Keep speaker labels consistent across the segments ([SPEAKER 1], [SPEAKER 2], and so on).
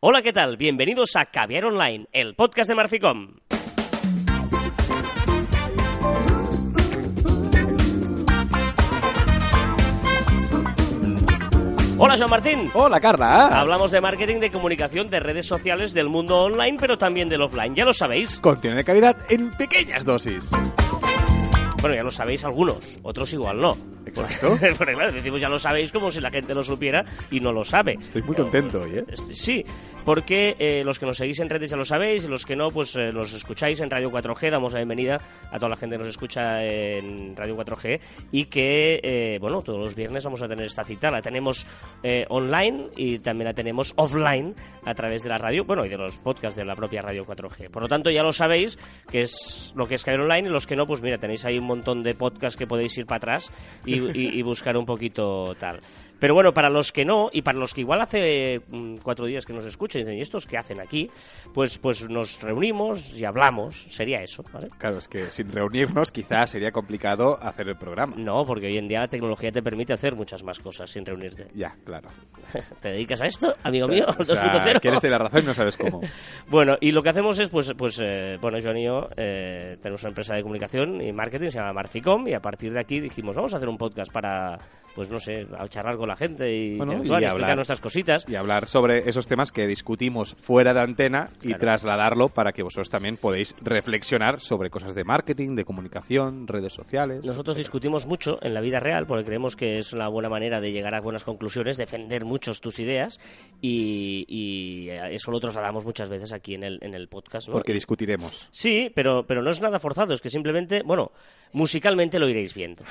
[SPEAKER 1] Hola, ¿qué tal? Bienvenidos a Caviar Online, el podcast de Marficom. Hola, Joan Martín.
[SPEAKER 2] Hola, Carla.
[SPEAKER 1] Hablamos de marketing, de comunicación, de redes sociales, del mundo online, pero también del offline. Ya lo sabéis.
[SPEAKER 2] Contiene de calidad en pequeñas dosis.
[SPEAKER 1] Bueno, ya lo sabéis algunos, otros igual no.
[SPEAKER 2] Exacto.
[SPEAKER 1] Porque claro, decimos ya lo sabéis como si la gente lo supiera y no lo sabe.
[SPEAKER 2] Estoy muy contento hoy, ¿eh?
[SPEAKER 1] Sí, porque eh, los que nos seguís en redes ya lo sabéis, y los que no, pues eh, los escucháis en Radio 4G. Damos la bienvenida a toda la gente que nos escucha en Radio 4G y que, eh, bueno, todos los viernes vamos a tener esta cita. La tenemos eh, online y también la tenemos offline a través de la radio, bueno, y de los podcasts de la propia Radio 4G. Por lo tanto, ya lo sabéis, que es lo que es caer online y los que no, pues mira, tenéis ahí un montón de podcasts que podéis ir para atrás y, y- y buscar un poquito tal. Pero bueno, para los que no, y para los que igual hace mm, cuatro días que nos escuchan y dicen, ¿y estos qué hacen aquí? Pues, pues nos reunimos y hablamos, sería eso, ¿vale?
[SPEAKER 2] Claro, es que sin reunirnos quizás sería complicado hacer el programa.
[SPEAKER 1] No, porque hoy en día la tecnología te permite hacer muchas más cosas sin reunirte.
[SPEAKER 2] Ya, claro.
[SPEAKER 1] ¿Te dedicas a esto, amigo
[SPEAKER 2] O sea,
[SPEAKER 1] mío?
[SPEAKER 2] o sea,
[SPEAKER 1] 2.0.
[SPEAKER 2] quieres tener la razón y no sabes cómo.
[SPEAKER 1] Bueno, y lo que hacemos es, pues, pues eh, bueno, Joan y yo eh, tenemos una empresa de comunicación y marketing, se llama Marficom, y a partir de aquí dijimos, vamos a hacer un podcast para, pues no sé, a charlar con la gente y,
[SPEAKER 2] Bueno, y
[SPEAKER 1] y
[SPEAKER 2] hablar.
[SPEAKER 1] nuestras cositas.
[SPEAKER 2] Y hablar sobre esos temas que discutimos fuera de antena y
[SPEAKER 1] Claro.
[SPEAKER 2] trasladarlo para que vosotros también podéis reflexionar sobre cosas de marketing, de comunicación, redes sociales.
[SPEAKER 1] Nosotros discutimos mucho en la vida real porque creemos que es una buena manera de llegar a buenas conclusiones, defender muchos tus ideas y, y eso lo trasladamos muchas veces aquí en el, en el podcast. ¿no?
[SPEAKER 2] Porque discutiremos.
[SPEAKER 1] Sí, pero, pero no es nada forzado, es que simplemente, bueno, musicalmente lo iréis viendo.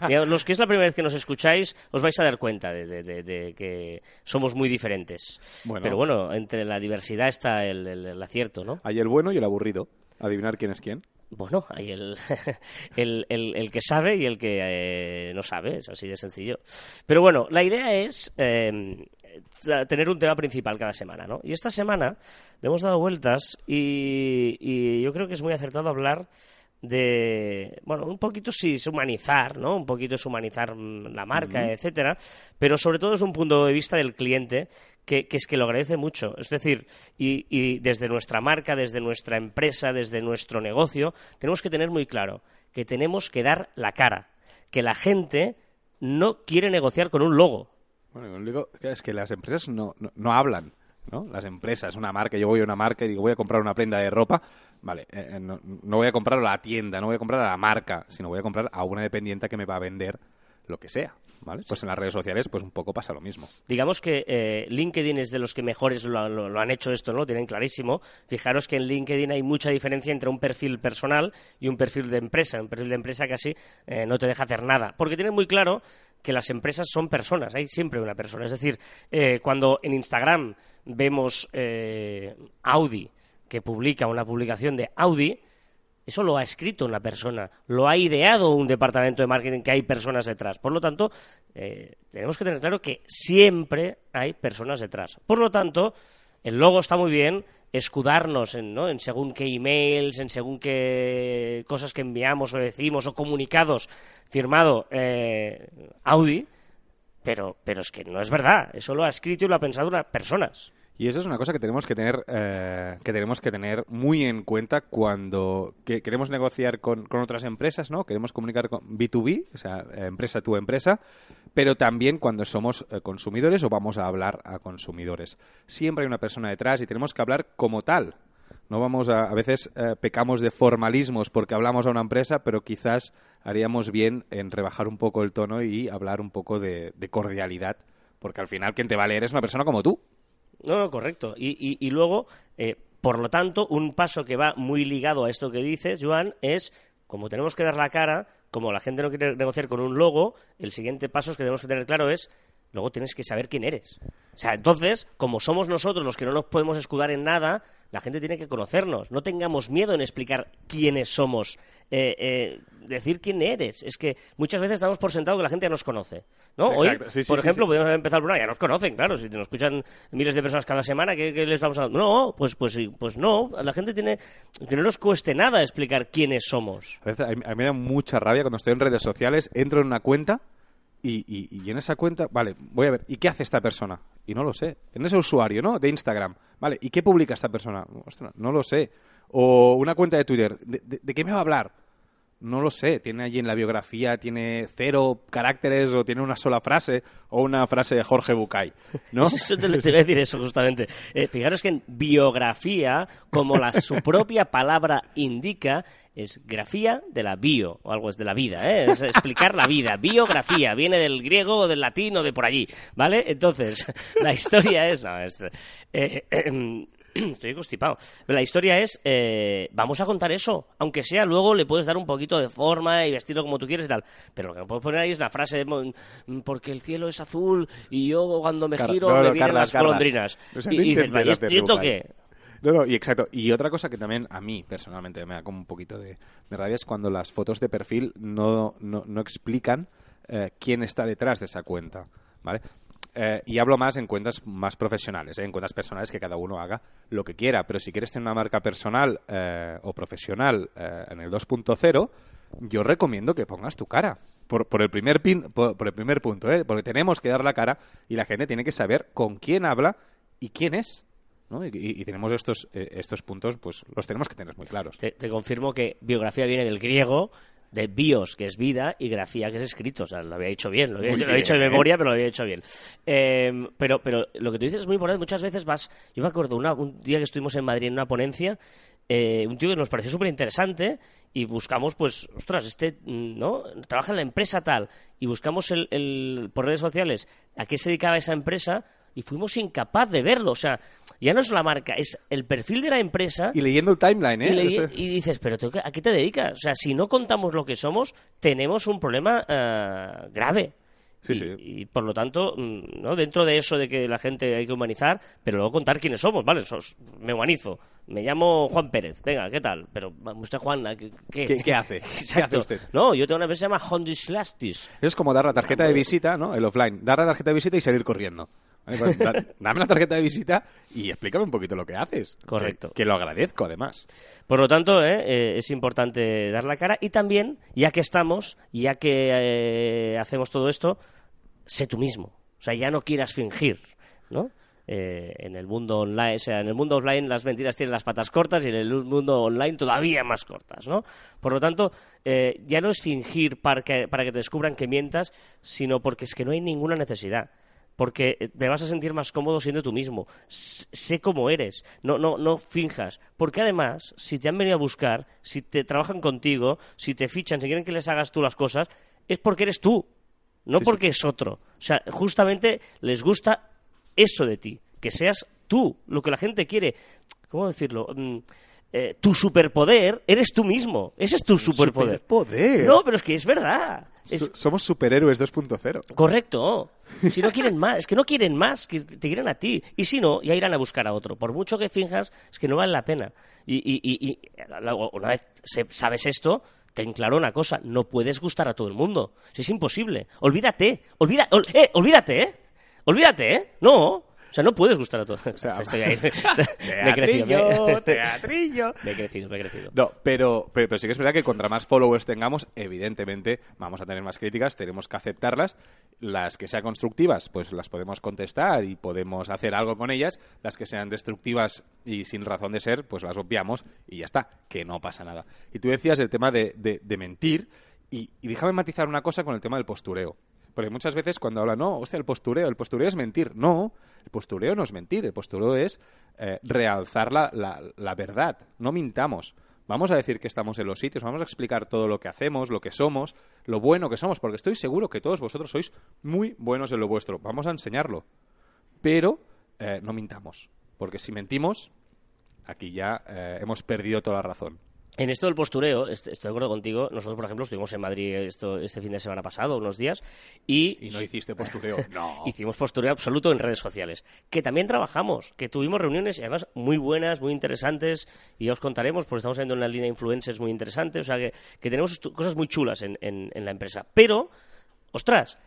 [SPEAKER 1] Los que es la primera vez que nos escucháis, os vais a dar cuenta de, de- de- de que somos muy diferentes.
[SPEAKER 2] Bueno.
[SPEAKER 1] Pero bueno, entre la diversidad está el, el- el acierto, ¿no?
[SPEAKER 2] Hay el bueno y el aburrido. Adivinar quién es quién.
[SPEAKER 1] Bueno, hay el, el, el- el que sabe y el que eh, no sabe, es así de sencillo. Pero bueno, la idea es eh, tra- tener un tema principal cada semana, ¿no? Y esta semana le hemos dado vueltas y, y yo creo que es muy acertado hablar de, bueno, un poquito sí, es humanizar, ¿no? Un poquito es humanizar mm, la marca, etcétera, pero sobre todo es un punto de vista del cliente que, que es que lo agradece mucho. Es decir, y, y desde nuestra marca, desde nuestra empresa, desde nuestro negocio, tenemos que tener muy claro que tenemos que dar la cara, que la gente no quiere negociar con un logo.
[SPEAKER 2] Bueno, lo único es que las empresas no, no, no hablan, ¿no? Las empresas, una marca, yo voy a una marca y digo, voy a comprar una prenda de ropa, vale, eh, eh, no, no voy a comprar a la tienda, no voy a comprar a la marca, sino voy a comprar a una dependiente que me va a vender lo que sea, ¿vale? Pues en las redes sociales, pues un poco pasa lo mismo.
[SPEAKER 1] Digamos que eh, LinkedIn es de los que mejores lo, lo- han hecho esto, ¿no? Lo tienen clarísimo. Fijaros que en LinkedIn hay mucha diferencia entre un perfil personal y un perfil de empresa. Un perfil de empresa casi eh, no te deja hacer nada. Porque tienen muy claro que las empresas son personas, hay siempre una persona. Es decir, eh, cuando en Instagram vemos eh, Audi que publica una publicación de Audi, eso lo ha escrito una persona, lo ha ideado un departamento de marketing que hay personas detrás. Por lo tanto, eh, tenemos que tener claro que siempre hay personas detrás. Por lo tanto, el logo está muy bien, escudarnos en, ¿no? en según qué emails, en según qué cosas que enviamos o decimos o comunicados firmado eh, Audi, pero, pero es que no es verdad. Eso lo ha escrito y lo ha pensado unas personas.
[SPEAKER 2] Y eso es una cosa que tenemos que tener, eh, que tenemos que tener muy en cuenta cuando que- queremos negociar con, con otras empresas, ¿no? Queremos comunicar con B2B, o sea, empresa tu empresa, pero también cuando somos eh, consumidores o vamos a hablar a consumidores. Siempre hay una persona detrás y tenemos que hablar como tal. No vamos a, a veces eh, pecamos de formalismos porque hablamos a una empresa, pero quizás haríamos bien en rebajar un poco el tono y hablar un poco de, de cordialidad, porque al final quien te va a leer es una persona como tú.
[SPEAKER 1] No, no, correcto. Y, y- y luego, eh, por lo tanto, un paso que va muy ligado a esto que dices, Joan, es como tenemos que dar la cara, como la gente no quiere negociar con un logo, el siguiente paso que tenemos que tener claro es luego tienes que saber quién eres. O sea, entonces, como somos nosotros los que no nos podemos escudar en nada, la gente tiene que conocernos. No tengamos miedo en explicar quiénes somos, eh, eh, decir quién eres. Es que muchas veces damos por sentado que la gente ya nos conoce. ¿no? Hoy,
[SPEAKER 2] exacto. Sí, sí,
[SPEAKER 1] por
[SPEAKER 2] sí,
[SPEAKER 1] ejemplo, podemos empezado el programa, ya nos conocen, claro. Si nos escuchan miles de personas cada semana, ¿qué, qué les vamos a...? No, pues, pues, pues no. La gente tiene... Que no nos cueste nada explicar quiénes somos.
[SPEAKER 2] A veces a mí me da mucha rabia cuando estoy en redes sociales, entro en una cuenta Y, y- en esa cuenta, vale, voy a ver, ¿y qué hace esta persona? Y no lo sé. En ese usuario, ¿no? De Instagram. Vale, ¿y qué publica esta persona? Ostras, no lo sé. O una cuenta de Twitter. ¿De, de- de qué me va a hablar? No lo sé. Tiene allí en la biografía, tiene cero caracteres o tiene una sola frase o una frase de Jorge Bucay, ¿no?
[SPEAKER 1] Eso te, iba a decir eso justamente. Eh, fijaros que en biografía, como la, su propia palabra indica, es grafía de la bio, o algo es de la vida, ¿eh? es explicar la vida. Biografía, viene del griego o del latín o de por allí, ¿vale? Entonces, la historia es... No, es eh, eh, Estoy constipado. Pero la historia es, eh, vamos a contar eso, aunque sea luego le puedes dar un poquito de forma y vestirlo como tú quieres y tal. Pero lo que no puedes poner ahí es la frase de, "Mm, porque el cielo es azul y yo cuando me
[SPEAKER 2] Car-
[SPEAKER 1] giro
[SPEAKER 2] no,
[SPEAKER 1] me vienen
[SPEAKER 2] Carlas,
[SPEAKER 1] las
[SPEAKER 2] Carlas.
[SPEAKER 1] y,
[SPEAKER 2] no
[SPEAKER 1] y dices,
[SPEAKER 2] intentes
[SPEAKER 1] "Vale, ¿y
[SPEAKER 2] hacer
[SPEAKER 1] esto- ¿y esto
[SPEAKER 2] Bucay".
[SPEAKER 1] qué?
[SPEAKER 2] No, no, y exacto. Y otra cosa que también a mí personalmente me da como un poquito de, de rabia es cuando las fotos de perfil no, no, no explican eh, quién está detrás de esa cuenta, ¿vale? Eh, y hablo más en cuentas más profesionales, ¿eh? en cuentas personales que cada uno haga lo que quiera. Pero si quieres tener una marca personal eh, o profesional eh, en el 2.0, yo recomiendo que pongas tu cara. Por, por el primer pin, por, el primer punto, ¿eh? porque tenemos que dar la cara y la gente tiene que saber con quién habla y quién es. ¿no? Y, tenemos estos, estos puntos, pues los tenemos que tener muy claros.
[SPEAKER 1] Te confirmo que biografía viene del griego, de bios, que es vida, y grafía, que es escrito. O sea, lo había dicho bien, lo había,
[SPEAKER 2] Muy
[SPEAKER 1] lo había dicho de
[SPEAKER 2] bien.
[SPEAKER 1] memoria, pero lo había dicho bien. Eh, pero, pero lo que tú dices es muy importante. Muchas veces vas. Yo me acuerdo una- un día que estuvimos en Madrid en una ponencia, eh, un tío que nos pareció súper interesante y buscamos, pues, ostras, este, mm, ¿no? Trabaja en la empresa tal. Y buscamos el, el- por redes sociales a qué se dedicaba esa empresa. Y fuimos incapaz de verlo. O sea, ya no es la marca, es el perfil de la empresa
[SPEAKER 2] Y leyendo el timeline, ¿eh?
[SPEAKER 1] y,
[SPEAKER 2] Este-
[SPEAKER 1] y dices, pero ¿tú qué- ¿a qué te dedicas? O sea, si no contamos lo que somos, tenemos un problema eh, grave.
[SPEAKER 2] Sí,
[SPEAKER 1] y,
[SPEAKER 2] sí.
[SPEAKER 1] y, por lo tanto, mm, ¿no? dentro de eso de que la gente hay que humanizar, pero luego contar quiénes somos, ¿vale? Sos- me humanizo. Me llamo Juan Pérez. Venga, ¿qué tal? Pero, ¿usted, Juan, ¿qué, qué?
[SPEAKER 2] ¿Qué- qué hace? ¿Qué hace usted?
[SPEAKER 1] No, yo tengo una empresa que se llama Hondislastis.
[SPEAKER 2] Es como dar la tarjeta de visita, ¿no? El offline. Dar la tarjeta de visita y salir corriendo. Pues, da- dame la tarjeta de visita y explícame un poquito lo que haces.
[SPEAKER 1] Correcto.
[SPEAKER 2] Que, que lo agradezco, además.
[SPEAKER 1] Por lo tanto, ¿eh? Eh, es importante dar la cara y también, ya que estamos, ya que eh, hacemos todo esto, sé tú mismo. O sea, ya no quieras fingir, ¿no? Eh, en el mundo online, o sea, en el mundo offline las mentiras tienen las patas cortas y en el mundo online todavía más cortas, ¿no? Por lo tanto, eh, ya no es fingir para que, para que te descubran que mientas, sino porque es que no hay ninguna necesidad porque te vas a sentir más cómodo siendo tú mismo. Sé cómo eres, no, no, no finjas. Porque además, si te han venido a buscar, si te trabajan contigo, si te fichan, si quieren que les hagas tú las cosas, es porque eres tú, no
[SPEAKER 2] Sí, sí.
[SPEAKER 1] porque es otro. O sea, justamente les gusta eso de ti, que seas tú, lo que la gente quiere. ¿Cómo decirlo? Mm, eh, tu superpoder eres tú mismo. Ese es tu superpoder.
[SPEAKER 2] Superpoder.
[SPEAKER 1] No, pero es que es verdad. Es,
[SPEAKER 2] Somos superhéroes 2.0.
[SPEAKER 1] Correcto. Si no quieren más, es que no quieren más, que te quieren a ti. Y si no, ya irán a buscar a otro. Por mucho que finjas, es que no vale la pena. Y, y- y- y una vez se- sabes esto, ten claro una cosa, no puedes gustar a todo el mundo. Si es imposible. Olvídate, olvida, ol- eh, olvídate, ¿eh? Olvídate, ¿eh? No. O sea, no puedes gustar a todo.
[SPEAKER 2] sea,
[SPEAKER 1] Estoy ahí. Me he crecido,
[SPEAKER 2] Teatrillo,
[SPEAKER 1] me-
[SPEAKER 2] teatrillo.
[SPEAKER 1] Me he crecido, me he crecido.
[SPEAKER 2] No, pero, pero, pero sí que es verdad que contra más followers tengamos, evidentemente vamos a tener más críticas, tenemos que aceptarlas. Las que sean constructivas, pues las podemos contestar y podemos hacer algo con ellas. Las que sean destructivas y sin razón de ser, pues las obviamos y ya está, que no pasa nada. Y tú decías el tema de, de- de mentir y, y déjame matizar una cosa con el tema del postureo. Porque muchas veces cuando hablan, no, hostia, el postureo, el postureo es mentir. No, el postureo no es mentir, el postureo es eh, realzar la, la- la verdad. No mintamos. Vamos a decir que estamos en los sitios, vamos a explicar todo lo que hacemos, lo que somos, lo bueno que somos, porque estoy seguro que todos vosotros sois muy buenos en lo vuestro. Vamos a enseñarlo. Pero eh, no mintamos, porque si mentimos, aquí ya eh, hemos perdido toda la razón.
[SPEAKER 1] En esto del postureo, est- estoy de acuerdo contigo. Nosotros, por ejemplo, estuvimos en Madrid esto, este fin de semana pasado, unos días, y,
[SPEAKER 2] Y no hiciste postureo. No.
[SPEAKER 1] hicimos postureo absoluto en redes sociales. Que también trabajamos, que tuvimos reuniones, y además muy buenas, muy interesantes, y ya os contaremos, porque estamos haciendo una línea de influencers muy interesante, o sea que, que tenemos cosas muy chulas en, en- en la empresa. Pero, ostras,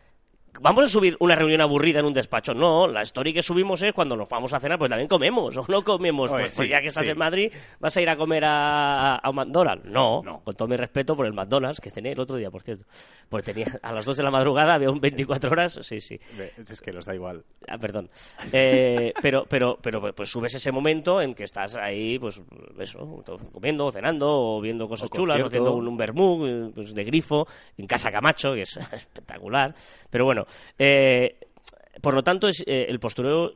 [SPEAKER 1] vamos a subir una reunión aburrida en un despacho. No, la story que subimos es cuando nos vamos a cenar, pues también comemos. O no comemos,
[SPEAKER 2] Oye,
[SPEAKER 1] pues, pues
[SPEAKER 2] sí,
[SPEAKER 1] ya que estás
[SPEAKER 2] sí.
[SPEAKER 1] en Madrid, ¿vas a ir a comer a, a McDonald's? No,
[SPEAKER 2] No.
[SPEAKER 1] con todo mi respeto por el McDonald's, que cené el otro día, por cierto. Pues tenía a las 2 de la madrugada, había un 24 horas, sí, sí.
[SPEAKER 2] Es que los da igual.
[SPEAKER 1] Ah, perdón. Eh, pero, pero, pero pues subes ese momento en que estás ahí, pues eso, comiendo, cenando, o viendo cosas
[SPEAKER 2] O
[SPEAKER 1] chulas, o haciendo un, un vermú pues, de grifo, en Casa Camacho, que es espectacular. Pero bueno, eh, por lo tanto, eh, el postureo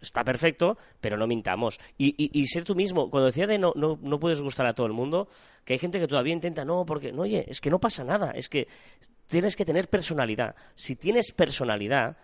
[SPEAKER 1] está perfecto, pero no mintamos. Y ser tú mismo, cuando decía de no, no, no puedes gustar a todo el mundo, que hay gente que todavía intenta, no, porque, no, oye, es que no pasa nada, es que tienes que tener personalidad. Si tienes personalidad,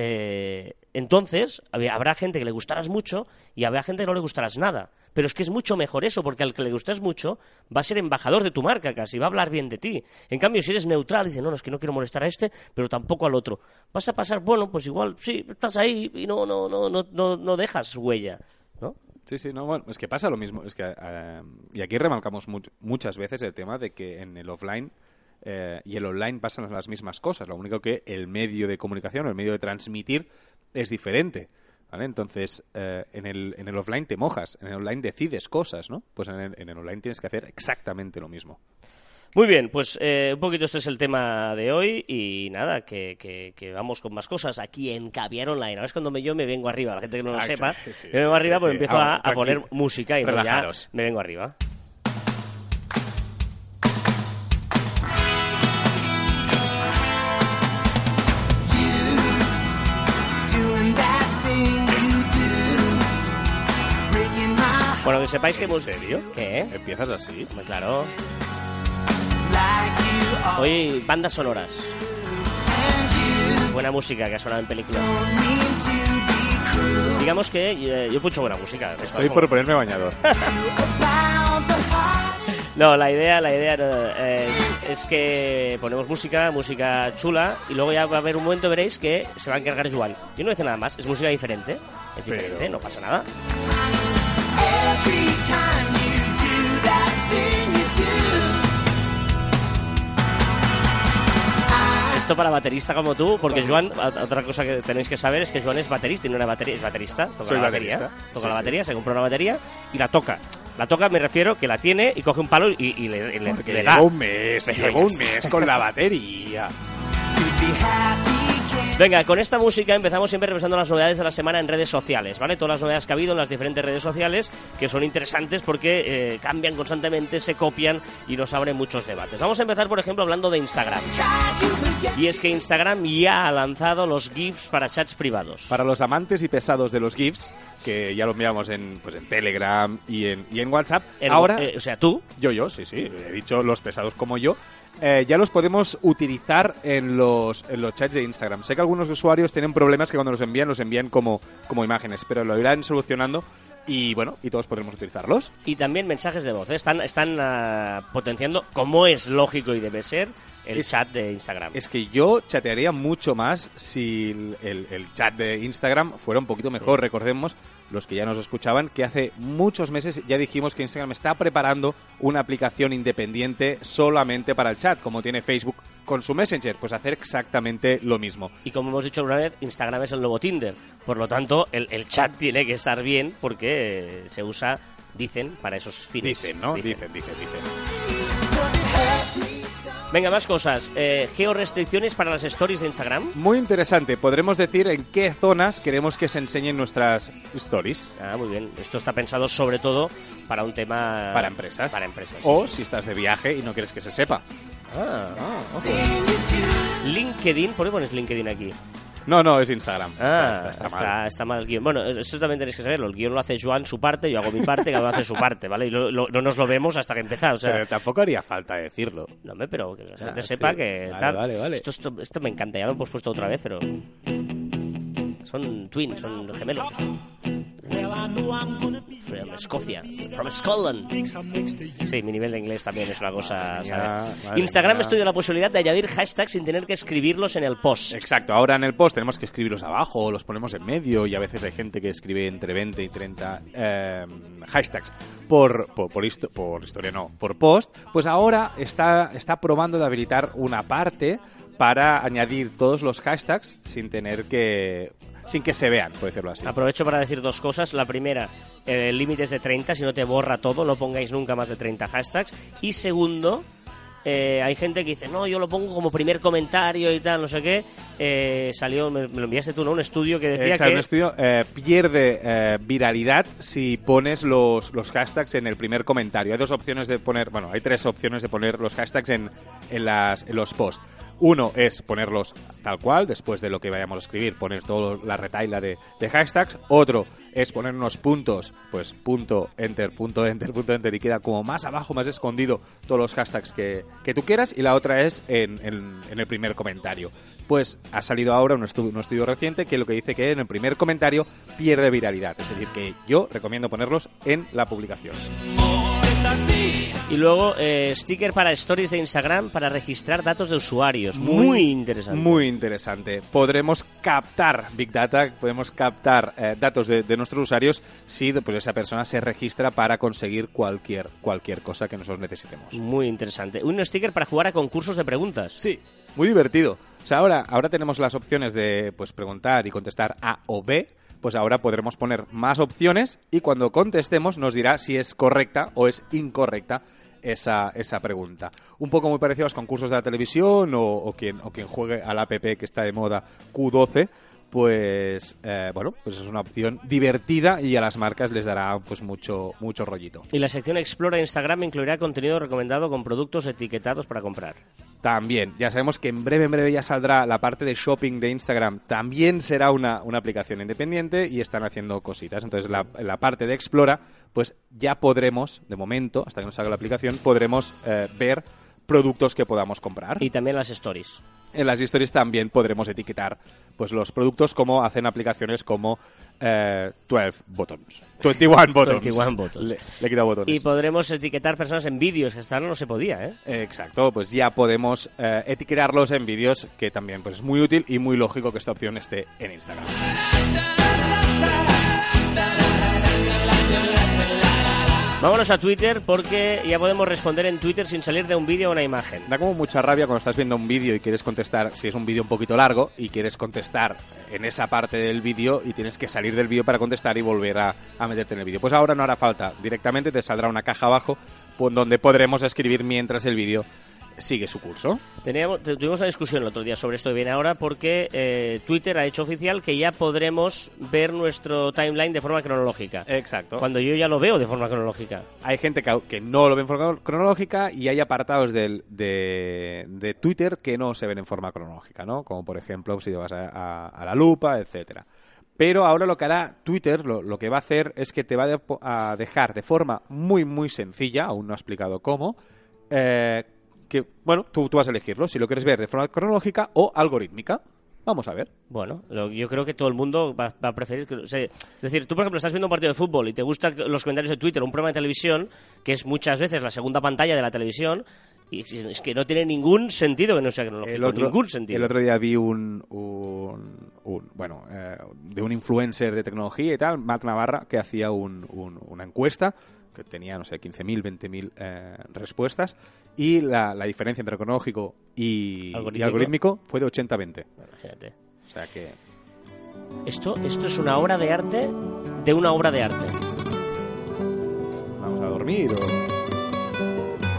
[SPEAKER 1] eh, entonces habrá gente que le gustarás mucho y habrá gente que no le gustarás nada. Pero es que es mucho mejor eso, porque al que le gustas mucho va a ser embajador de tu marca casi, va a hablar bien de ti. En cambio, si eres neutral, dice, no, no, es que no quiero molestar a este, pero tampoco al otro. Vas a pasar, bueno, pues igual, sí, estás ahí y no, no, no, no, no, no dejas huella, ¿no?
[SPEAKER 2] Sí, sí, no, bueno, es que pasa lo mismo. Es que, eh, y aquí remarcamos mu- muchas veces el tema de que en el offline eh, y el online pasan las mismas cosas. Lo único que el medio de comunicación o el medio de transmitir es diferente. ¿vale? Entonces, eh, en, el, en el offline te mojas, en el online decides cosas, ¿no? Pues en el, en el online tienes que hacer exactamente lo mismo.
[SPEAKER 1] Muy bien, pues eh, un poquito este es el tema de hoy y nada, que, que, que vamos con más cosas aquí en Caviar Online. Ahora es cuando me, yo me vengo arriba, la gente que no lo
[SPEAKER 2] Ah,
[SPEAKER 1] sepa,
[SPEAKER 2] sí,
[SPEAKER 1] me vengo
[SPEAKER 2] sí,
[SPEAKER 1] arriba pues empiezo
[SPEAKER 2] Ah,
[SPEAKER 1] a, a poner música y ya me vengo arriba. Bueno, que sepáis que...
[SPEAKER 2] ¿En serio?
[SPEAKER 1] ¿Qué?
[SPEAKER 2] ¿Empiezas así?
[SPEAKER 1] Pues claro. Hoy, bandas sonoras. Buena música que ha sonado en películas. Digamos que eh, yo escucho buena música.
[SPEAKER 2] Estoy por ponerme bañador.
[SPEAKER 1] No, la idea, la idea es, es que ponemos música, música chula, y luego ya va a haber un momento, veréis, que se va a encargar Joan. Yo no dice nada más, es música diferente, es diferente,
[SPEAKER 2] Pero-
[SPEAKER 1] no pasa nada. Esto para baterista como tú, porque Joan, otra cosa que tenéis que saber es que Joan es baterista y no era batería, es baterista, toca
[SPEAKER 2] Soy
[SPEAKER 1] la batería,
[SPEAKER 2] baterista,
[SPEAKER 1] toca
[SPEAKER 2] sí,
[SPEAKER 1] la
[SPEAKER 2] sí.
[SPEAKER 1] batería, se compra una batería y la toca. La toca me refiero que la tiene y coge un palo y, y le, da.
[SPEAKER 2] un mes,
[SPEAKER 1] ya
[SPEAKER 2] un mes con la batería.
[SPEAKER 1] Venga, con esta música empezamos siempre revisando las novedades de la semana en redes sociales, ¿vale? Todas las novedades que ha habido en las diferentes redes sociales, que son interesantes porque eh, cambian constantemente, se copian y nos abren muchos debates. Vamos a empezar, por ejemplo, hablando de Instagram. Y es que Instagram ya ha lanzado los GIFs para chats privados.
[SPEAKER 2] Para los amantes y pesados de los GIFs, que ya lo enviamos en, pues en Telegram y en, y en WhatsApp,
[SPEAKER 1] El-
[SPEAKER 2] ahora,
[SPEAKER 1] eh, o sea, tú,
[SPEAKER 2] yo, yo, sí, sí, he dicho los pesados como yo, eh, ya los podemos utilizar en los, en los chats de Instagram. Sé que algunos usuarios tienen problemas que cuando los envían, los envían como, como imágenes, pero lo irán solucionando y bueno, y todos podremos utilizarlos.
[SPEAKER 1] y también mensajes de voz. ¿eh? Están, están ah, potenciando, como es lógico y debe ser, el
[SPEAKER 2] Es-
[SPEAKER 1] chat de Instagram.
[SPEAKER 2] Es que yo chatearía mucho más si el, el- el chat de Instagram fuera un poquito mejor. Recordemos, los que ya nos escuchaban, que hace muchos meses ya dijimos que Instagram está preparando una aplicación independiente solamente para el chat, como tiene Facebook con su Messenger. Pues hacer exactamente lo mismo.
[SPEAKER 1] Y como hemos dicho una vez, Instagram es el nuevo Tinder. Por lo tanto, el, el chat tiene que estar bien porque se usa, dicen, para esos fines.
[SPEAKER 2] Dicen, ¿no? Dicen, dicen, dicen.
[SPEAKER 1] Venga, más cosas. Eh, georestricciones para las stories de Instagram.
[SPEAKER 2] Muy interesante. Podremos decir en qué zonas queremos que se enseñen nuestras stories.
[SPEAKER 1] Ah, muy bien. Esto está pensado sobre todo para un tema...
[SPEAKER 2] Para empresas.
[SPEAKER 1] Para empresas.
[SPEAKER 2] O si estás de viaje y no quieres que se sepa.
[SPEAKER 1] Ah, ojo. LinkedIn, ¿por qué pones LinkedIn aquí?
[SPEAKER 2] No, no, es Instagram.
[SPEAKER 1] Ah,
[SPEAKER 2] está, está,
[SPEAKER 1] está,
[SPEAKER 2] mal.
[SPEAKER 1] está mal el guion. Bueno, eso también tenéis que saberlo. El guion lo hace Joan su parte, yo hago mi parte, cada uno hace su parte, ¿vale? Y lo- lo- no nos lo vemos hasta que empieza. O sea,
[SPEAKER 2] Pero tampoco haría falta decirlo.
[SPEAKER 1] No, pero que la gente
[SPEAKER 2] Ah,
[SPEAKER 1] sepa
[SPEAKER 2] sí.
[SPEAKER 1] que
[SPEAKER 2] Vale,
[SPEAKER 1] tal.
[SPEAKER 2] vale, vale.
[SPEAKER 1] Esto, esto, esto me encanta, ya lo hemos puesto otra vez, pero. Son twins, son gemelos. From Escocia, from Scotland. Sí, mi nivel de inglés también es una cosa.
[SPEAKER 2] mía,
[SPEAKER 1] ¿sabes?
[SPEAKER 2] madre
[SPEAKER 1] Instagram
[SPEAKER 2] mía.
[SPEAKER 1] estudia la posibilidad de añadir hashtags sin tener que escribirlos en el post.
[SPEAKER 2] Exacto, ahora en el post tenemos que escribirlos abajo, los ponemos en medio y a veces hay gente que escribe entre 20 y 30 eh, hashtags por, por, por, histo- por historia, no, por post. Pues ahora está, está probando de habilitar una parte para añadir todos los hashtags sin tener que sin que se vean, por decirlo así.
[SPEAKER 1] Aprovecho para decir dos cosas. La primera, eh, el límite es de 30, si no te borra todo, no pongáis nunca más de 30 hashtags. Y segundo, eh, hay gente que dice, no, yo lo pongo como primer comentario y tal, no sé qué. Eh, salió, me, me lo enviaste tú, ¿no? Un estudio que decía
[SPEAKER 2] Exacto,
[SPEAKER 1] que...
[SPEAKER 2] un estudio eh, pierde eh, viralidad si pones los, los hashtags en el primer comentario. Hay dos opciones de poner, bueno, hay tres opciones de poner los hashtags en, en, las, en los posts. Uno es ponerlos tal cual, después de lo que vayamos a escribir, poner toda la retaila de, hashtags. Otro es poner unos puntos, pues punto, enter, punto, enter, punto, enter, y queda como más abajo, más escondido todos los hashtags que, que tú quieras. Y la otra es en, en- el primer comentario. Pues ha salido ahora un un estudio reciente que lo que dice que en el primer comentario pierde viralidad. Es decir, que yo recomiendo ponerlos en la publicación.
[SPEAKER 1] Y luego, eh, sticker para stories de Instagram para registrar datos de usuarios. Muy, interesante.
[SPEAKER 2] Muy interesante. Podremos captar Big Data, podemos captar eh, datos de, de nuestros usuarios si pues, esa persona se registra para conseguir cualquier, cualquier cosa que nosotros necesitemos.
[SPEAKER 1] Muy interesante. Un sticker para jugar a concursos de preguntas.
[SPEAKER 2] Sí, muy divertido. O sea, ahora, ahora tenemos las opciones de pues, preguntar y contestar A o B. Pues ahora podremos poner más opciones y cuando contestemos nos dirá si es correcta o es incorrecta esa, esa pregunta. Un poco muy parecido a los concursos de la televisión o, quien, o quien juegue al app que está de moda Q12, pues eh, bueno, pues es una opción divertida y a las marcas les dará pues mucho, mucho rollito.
[SPEAKER 1] Y la sección Explora Instagram incluirá contenido recomendado con productos etiquetados para comprar.
[SPEAKER 2] También, ya sabemos que en breve, en breve ya saldrá la parte de shopping de Instagram. También será una, una aplicación independiente y están haciendo cositas. Entonces, la, la parte de Explora, pues ya podremos, de momento, hasta que nos salga la aplicación, podremos eh, ver productos que podamos comprar.
[SPEAKER 1] Y también las stories.
[SPEAKER 2] En las historias también podremos etiquetar pues los productos como hacen aplicaciones como eh, 12 buttons. 21 buttons.
[SPEAKER 1] 21 buttons.
[SPEAKER 2] Le, le he quitado botones.
[SPEAKER 1] Y podremos etiquetar personas en vídeos, que hasta ahora no se podía, ¿eh?
[SPEAKER 2] Exacto, pues ya podemos eh, etiquetarlos en vídeos, que también pues, es muy útil y muy lógico que esta opción esté en Instagram.
[SPEAKER 1] Vámonos a Twitter porque ya podemos responder en Twitter sin salir de un vídeo o una imagen.
[SPEAKER 2] Da como mucha rabia cuando estás viendo un vídeo y quieres contestar, si es un vídeo un poquito largo, y quieres contestar en esa parte del vídeo y tienes que salir del vídeo para contestar y volver a, a meterte en el vídeo. Pues ahora no hará falta, directamente te saldrá una caja abajo pues, donde podremos escribir mientras el vídeo sigue su curso.
[SPEAKER 1] Teníamos, tu- tuvimos una discusión el otro día sobre esto que viene ahora porque eh, Twitter ha hecho oficial que ya podremos ver nuestro timeline de forma cronológica.
[SPEAKER 2] Exacto.
[SPEAKER 1] Cuando yo ya lo veo de forma cronológica.
[SPEAKER 2] hay gente que, que no lo ve en forma cronológica y hay apartados del- de, de Twitter que no se ven en forma cronológica, ¿no? Como por ejemplo si vas a, a- a la lupa, etcétera. Pero ahora lo que hará Twitter, lo, lo que va a hacer es que te va a de- a dejar de forma muy, muy sencilla, aún no ha explicado cómo, eh, que, bueno, tú, tú vas a elegirlo, si lo quieres ver de forma cronológica o algorítmica. Vamos a ver.
[SPEAKER 1] Bueno, lo- yo creo que todo el mundo va, va a preferir. que- o sea, es decir, tú, por ejemplo, estás viendo un partido de fútbol y te gustan los comentarios de Twitter, un programa de televisión, que es muchas veces la segunda pantalla de la televisión, y es- que no tiene ningún sentido que no sea cronológico.
[SPEAKER 2] El otro,
[SPEAKER 1] ningún sentido.
[SPEAKER 2] el otro día vi un, un, un- bueno, eh, de un influencer de tecnología y tal, Matt Navarra, que hacía un- un- una encuesta que tenía, no sé, 15.000, 20.000 eh, respuestas y la, la diferencia entre cronológico y y
[SPEAKER 1] Algorítmico.
[SPEAKER 2] algorítmico fue de 80-20.
[SPEAKER 1] Imagínate.
[SPEAKER 2] O sea que
[SPEAKER 1] Esto, esto es una obra de arte de una obra de arte.
[SPEAKER 2] vamos a dormir o...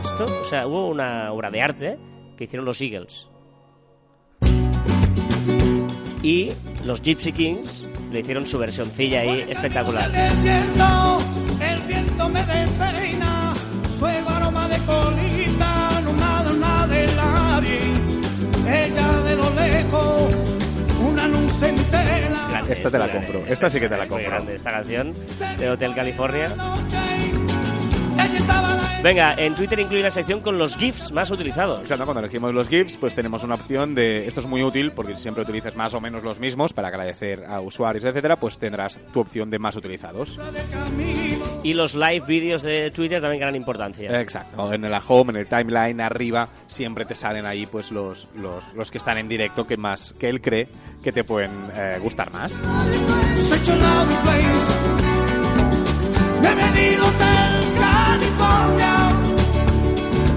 [SPEAKER 1] Esto, o sea, hubo una obra de arte que hicieron los Eagles. Y los Gypsy Kings le hicieron su versioncilla ahí espectacular.
[SPEAKER 2] Esta te la compro, esta sí que te la compro.
[SPEAKER 1] grande, esta canción de Hotel California. Venga, en Twitter incluye la sección con los GIFs más utilizados.
[SPEAKER 2] Exacto, cuando elegimos los GIFs, pues tenemos una opción de. Esto es muy útil porque si siempre utilizas más o menos los mismos para agradecer a usuarios, etcétera, pues tendrás tu opción de más utilizados.
[SPEAKER 1] Y los live vídeos de Twitter también ganan importancia.
[SPEAKER 2] Exacto. En la home, en el timeline, arriba, siempre te salen ahí pues los, los, los que están en directo que más que él cree que te pueden eh, gustar más.
[SPEAKER 3] Such a lovely place. Bienvenido California.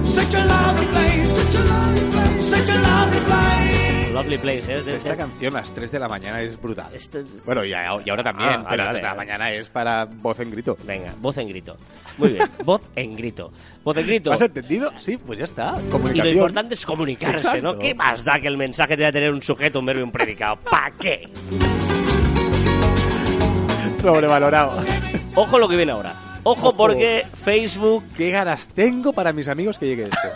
[SPEAKER 3] Such a lovely place. Such a lovely place. Such a lovely place.
[SPEAKER 1] Lovely Place. ¿eh?
[SPEAKER 2] Esta canción a las 3 de la mañana es brutal.
[SPEAKER 1] Esto-
[SPEAKER 2] Bueno, y, a- y ahora también,
[SPEAKER 1] Ah,
[SPEAKER 2] pero a las
[SPEAKER 1] vale,
[SPEAKER 2] 3 de la mañana es para voz en grito.
[SPEAKER 1] Venga, voz en grito. Muy bien, voz en grito. Voz en grito.
[SPEAKER 2] ¿Has entendido? Sí, pues ya está.
[SPEAKER 1] Y lo importante es comunicarse, ¿no?
[SPEAKER 2] Exacto.
[SPEAKER 1] ¿Qué más da que el mensaje tenga que tener un sujeto, un verbo y un predicado? ¿Para qué?
[SPEAKER 2] Sobrevalorado.
[SPEAKER 1] Ojo lo que viene ahora. Ojo,
[SPEAKER 2] Ojo.
[SPEAKER 1] porque Facebook,
[SPEAKER 2] ¿Qué ganas tengo para mis amigos que llegue esto?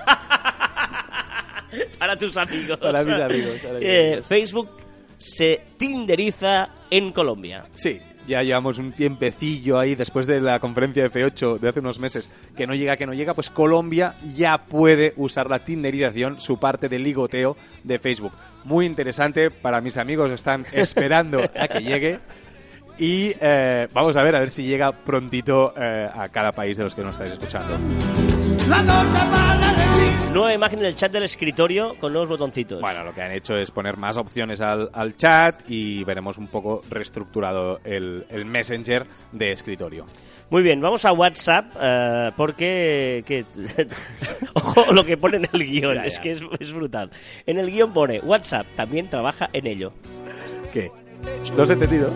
[SPEAKER 1] para tus amigos,
[SPEAKER 2] Para mis amigos, para
[SPEAKER 1] eh,
[SPEAKER 2] amigos.
[SPEAKER 1] Facebook se tinderiza en Colombia.
[SPEAKER 2] Sí, ya llevamos un tiempecillo ahí después de la conferencia de F8 de hace unos meses que no llega, que no llega, pues Colombia ya puede usar la tinderización, su parte de ligoteo de Facebook. Muy interesante, para mis amigos están esperando a que llegue. Y eh, vamos a ver, a ver si llega prontito eh, a cada país de los que nos estáis escuchando.
[SPEAKER 1] Nueva imagen del chat del escritorio con nuevos botoncitos.
[SPEAKER 2] Bueno, lo que han hecho es poner más opciones al, al chat y veremos un poco reestructurado el, el Messenger de escritorio.
[SPEAKER 1] Muy bien, vamos a WhatsApp eh, porque... que- Ojo lo que pone en el guion,
[SPEAKER 2] Ya,
[SPEAKER 1] es que es, es brutal. En el guion pone, WhatsApp también trabaja en ello.
[SPEAKER 2] ¿Qué? ¿Lo has entendido?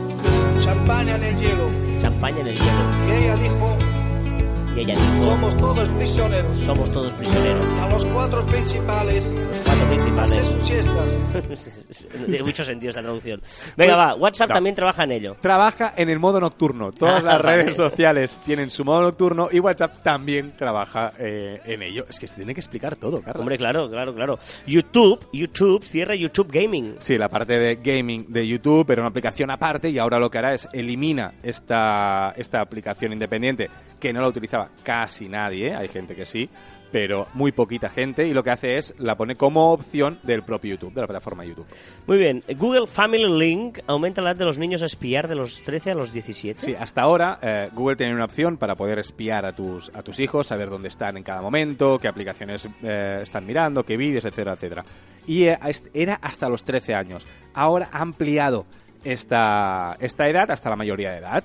[SPEAKER 4] Champaña en el hielo.
[SPEAKER 1] Champaña en el hielo.
[SPEAKER 4] Ella dijo,
[SPEAKER 1] Y ella dijo,
[SPEAKER 4] somos todos prisioneros.
[SPEAKER 1] somos todos prisioneros.
[SPEAKER 4] A los cuatro principales,
[SPEAKER 1] Los cuatro principales. Tiene mucho sentido esta traducción. Venga, va, WhatsApp
[SPEAKER 2] no.
[SPEAKER 1] también trabaja en ello.
[SPEAKER 2] Trabaja en el modo nocturno. Todas las redes sociales tienen su modo nocturno y WhatsApp también trabaja eh, en ello. Es que se tiene que explicar todo, Carlos.
[SPEAKER 1] Hombre, claro, claro, claro. YouTube, YouTube, cierra YouTube Gaming.
[SPEAKER 2] Sí, la parte de gaming de YouTube era una aplicación aparte y ahora lo que hará es elimina esta, esta aplicación independiente que no la utilizaba casi nadie, hay gente que sí, pero muy poquita gente y lo que hace es la pone como opción del propio YouTube, de la plataforma YouTube.
[SPEAKER 1] Muy bien, Google Family Link aumenta la edad de los niños a espiar de los 13 a los 17.
[SPEAKER 2] Sí, hasta ahora eh, Google tiene una opción para poder espiar a tus, a tus hijos, saber dónde están en cada momento, qué aplicaciones eh, están mirando, qué vídeos, etcétera, etcétera. Y eh, era hasta los 13 años. Ahora ha ampliado esta, esta edad hasta la mayoría de edad.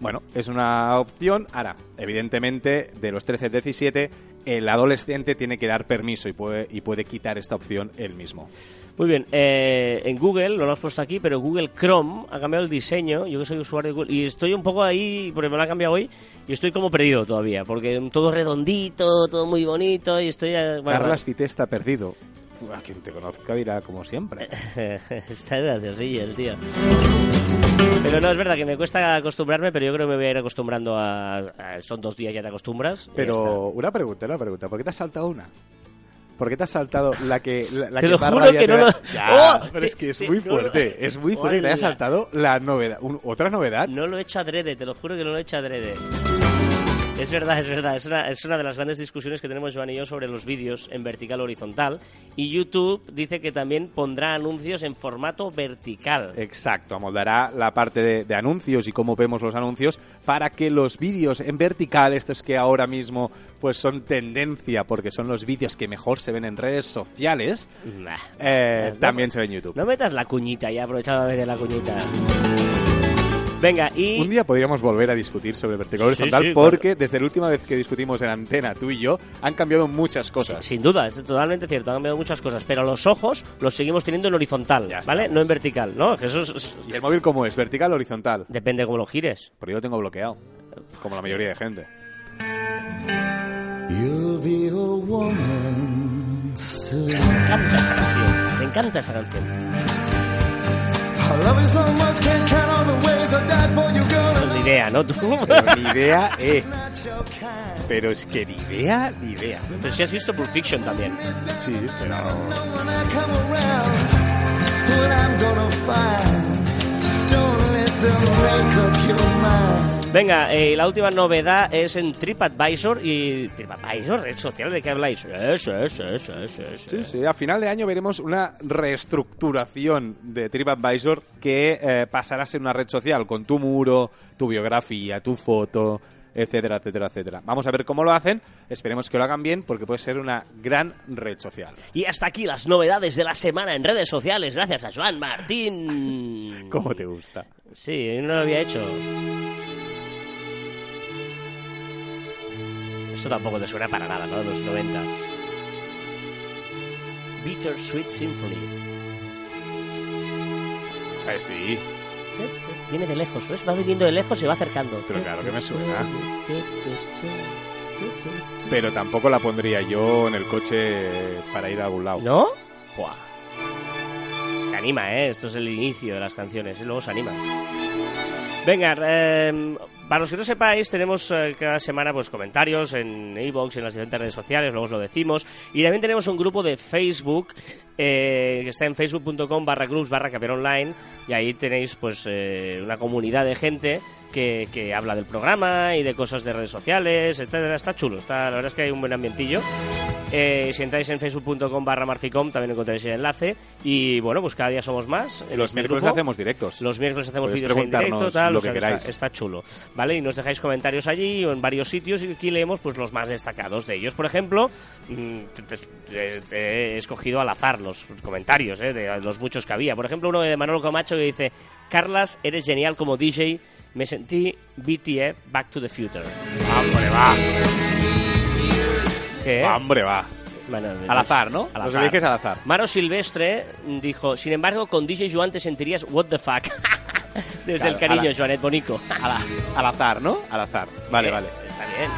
[SPEAKER 2] Bueno, es una opción. Ahora, evidentemente, de los 13 al 17, el adolescente tiene que dar permiso y puede, y puede quitar esta opción él mismo.
[SPEAKER 1] Muy bien, eh, en Google, no lo has puesto aquí, pero Google Chrome ha cambiado el diseño. Yo que soy usuario de Google y estoy un poco ahí, porque me lo ha cambiado hoy, y estoy como perdido todavía, porque todo redondito, todo muy bonito, y estoy... eh, bueno,
[SPEAKER 2] Carlas Cité está perdido. A quien te conozca dirá como siempre.
[SPEAKER 1] Está graciosillo el tío. Pero no, es verdad que me cuesta acostumbrarme, pero yo creo que me voy a ir acostumbrando a... a- son dos días ya te acostumbras.
[SPEAKER 2] Pero una pregunta, una pregunta. ¿Por qué te has saltado una? ¿Por qué te has saltado la que la, la
[SPEAKER 1] Te
[SPEAKER 2] que
[SPEAKER 1] lo juro que no lo-
[SPEAKER 2] Ya,
[SPEAKER 1] ¡Oh!
[SPEAKER 2] pero
[SPEAKER 1] Te-
[SPEAKER 2] es que es
[SPEAKER 1] te-
[SPEAKER 2] muy
[SPEAKER 1] no lo-
[SPEAKER 2] fuerte, es muy fuerte que te
[SPEAKER 1] Hola.
[SPEAKER 2] saltado la novedad, un- otra novedad.
[SPEAKER 1] No lo he hecho adrede, te lo juro que no lo he hecho adrede. Es verdad, es verdad. Es una, es una de las grandes discusiones que tenemos Joan y yo sobre los vídeos en vertical o horizontal. Y YouTube dice que también pondrá anuncios en formato vertical.
[SPEAKER 2] Exacto, amoldará la parte de, de anuncios y cómo vemos los anuncios para que los vídeos en vertical, estos que ahora mismo pues son tendencia porque son los vídeos que mejor se ven en redes sociales,
[SPEAKER 1] Nah.
[SPEAKER 2] eh,
[SPEAKER 1] No,
[SPEAKER 2] también se ven en YouTube.
[SPEAKER 1] No metas la cuñita ya, aprovechado de la cuñita. Venga, y...
[SPEAKER 2] Un día podríamos volver a discutir sobre vertical horizontal
[SPEAKER 1] sí,
[SPEAKER 2] porque desde la última vez que discutimos en antena tú y yo han cambiado muchas cosas.
[SPEAKER 1] Sin duda, es totalmente cierto, han cambiado muchas cosas, pero los ojos los seguimos teniendo en horizontal,
[SPEAKER 2] Ya
[SPEAKER 1] ¿vale?
[SPEAKER 2] estamos.
[SPEAKER 1] No en vertical, ¿no? Eso es-
[SPEAKER 2] ¿Y el móvil cómo es? ¿Vertical o horizontal?
[SPEAKER 1] depende de cómo lo gires.
[SPEAKER 2] Porque yo lo tengo bloqueado, como la mayoría de gente.
[SPEAKER 3] You'll be a woman soon.
[SPEAKER 1] Me encanta esa canción, me encanta esa canción.
[SPEAKER 3] I love you so much,
[SPEAKER 1] idea, ¿no? Tú.
[SPEAKER 2] Pero ni idea, eh. Pero es que ni idea, ni idea.
[SPEAKER 1] Pero si has visto Pulp Fiction también.
[SPEAKER 2] Sí, pero...
[SPEAKER 3] Don't let them up your mind.
[SPEAKER 1] Venga, eh, la última novedad es en TripAdvisor y... ¿TripAdvisor? ¿Red social? ¿De qué habláis? Sí, sí, sí, sí. Sí, sí,
[SPEAKER 2] a final de año veremos una reestructuración de TripAdvisor que eh, pasará a ser una red social con tu muro, tu biografía, tu foto, etcétera, etcétera, etcétera. Vamos a ver cómo lo hacen, esperemos que lo hagan bien porque puede ser una gran red social.
[SPEAKER 1] Y hasta aquí las novedades de la semana en redes sociales, gracias a Joan Martín.
[SPEAKER 2] ¿Cómo te gusta?
[SPEAKER 1] Sí, no lo había hecho. Esto tampoco te suena para nada, ¿no? De los noventas. Bitter Sweet Symphony.
[SPEAKER 2] Eh, sí,
[SPEAKER 1] Viene de lejos, ¿ves? Va viniendo de lejos y va acercando.
[SPEAKER 2] Pero claro que me suena. pero tampoco la pondría yo en el coche para ir a algún lado.
[SPEAKER 1] ¿No? Buah. Se anima, ¿eh? Esto es el inicio de las canciones y luego se anima. Venga, eh, para los que no sepáis, tenemos eh, cada semana pues comentarios en iVoox, en las diferentes redes sociales, luego os lo decimos. Y también tenemos un grupo de Facebook eh, que está en facebook.com barra groups barra online y ahí tenéis pues eh, una comunidad de gente que, que habla del programa y de cosas de redes sociales, etcétera. Está chulo, está, la verdad es que hay un buen ambientillo. Eh, si entráis en facebook.com barra marficom también encontráis el enlace y bueno, pues cada día somos más. en
[SPEAKER 2] Los
[SPEAKER 1] este
[SPEAKER 2] miércoles
[SPEAKER 1] grupo.
[SPEAKER 2] hacemos directos.
[SPEAKER 1] Los miércoles hacemos
[SPEAKER 2] Podéis
[SPEAKER 1] vídeos en directo, tal,
[SPEAKER 2] lo
[SPEAKER 1] o sea,
[SPEAKER 2] que
[SPEAKER 1] está-
[SPEAKER 2] queráis.
[SPEAKER 1] Está, chulo, ¿vale? Y nos dejáis comentarios allí o en varios sitios y aquí leemos pues los más destacados de ellos. Por ejemplo, mm, he escogido al azar los comentarios, ¿eh? de los muchos que había. Por ejemplo, uno de Manolo Camacho que dice, Carlas, eres genial como DJ, me sentí BTF Back to the Future.
[SPEAKER 2] ¡Hombre, va!
[SPEAKER 1] ¿Qué?
[SPEAKER 2] Va, ¡Hombre, va!
[SPEAKER 1] Bueno,
[SPEAKER 2] Al azar, ¿no?
[SPEAKER 1] Al
[SPEAKER 2] Los
[SPEAKER 1] azar.
[SPEAKER 2] eliges al azar.
[SPEAKER 1] Maro Silvestre dijo, sin embargo, con DJ Joan te sentirías what the fuck. Desde
[SPEAKER 2] Claro,
[SPEAKER 1] el cariño,
[SPEAKER 2] la-
[SPEAKER 1] Joanet Bonico.
[SPEAKER 2] Al, al azar, ¿no? Al azar. Vale, vale.
[SPEAKER 1] Está bien.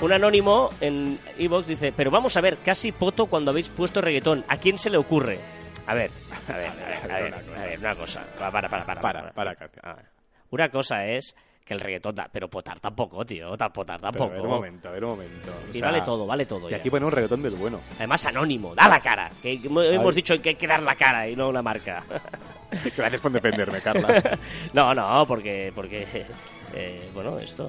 [SPEAKER 1] Un anónimo en Evox dice, pero vamos a ver, casi poto cuando habéis puesto reggaetón. ¿A quién se le ocurre? A ver, a ver, a ver, a ver, una cosa. Para, para, para.
[SPEAKER 2] Para, para, canción.
[SPEAKER 1] A ver. Una cosa es que el reggaetón da, pero potar tampoco, tío. ta- Potar
[SPEAKER 2] Pero,
[SPEAKER 1] tampoco.
[SPEAKER 2] a ver un momento, a ver un momento. O
[SPEAKER 1] Y
[SPEAKER 2] sea,
[SPEAKER 1] vale todo, vale todo.
[SPEAKER 2] Y
[SPEAKER 1] ya.
[SPEAKER 2] aquí ponemos un reggaetón del bueno.
[SPEAKER 1] Además, anónimo, da la cara. Que hemos dicho que hay que dar la cara y no una marca.
[SPEAKER 2] Gracias por defenderme, Carlas.
[SPEAKER 1] no, no, porque, porque eh, bueno, esto.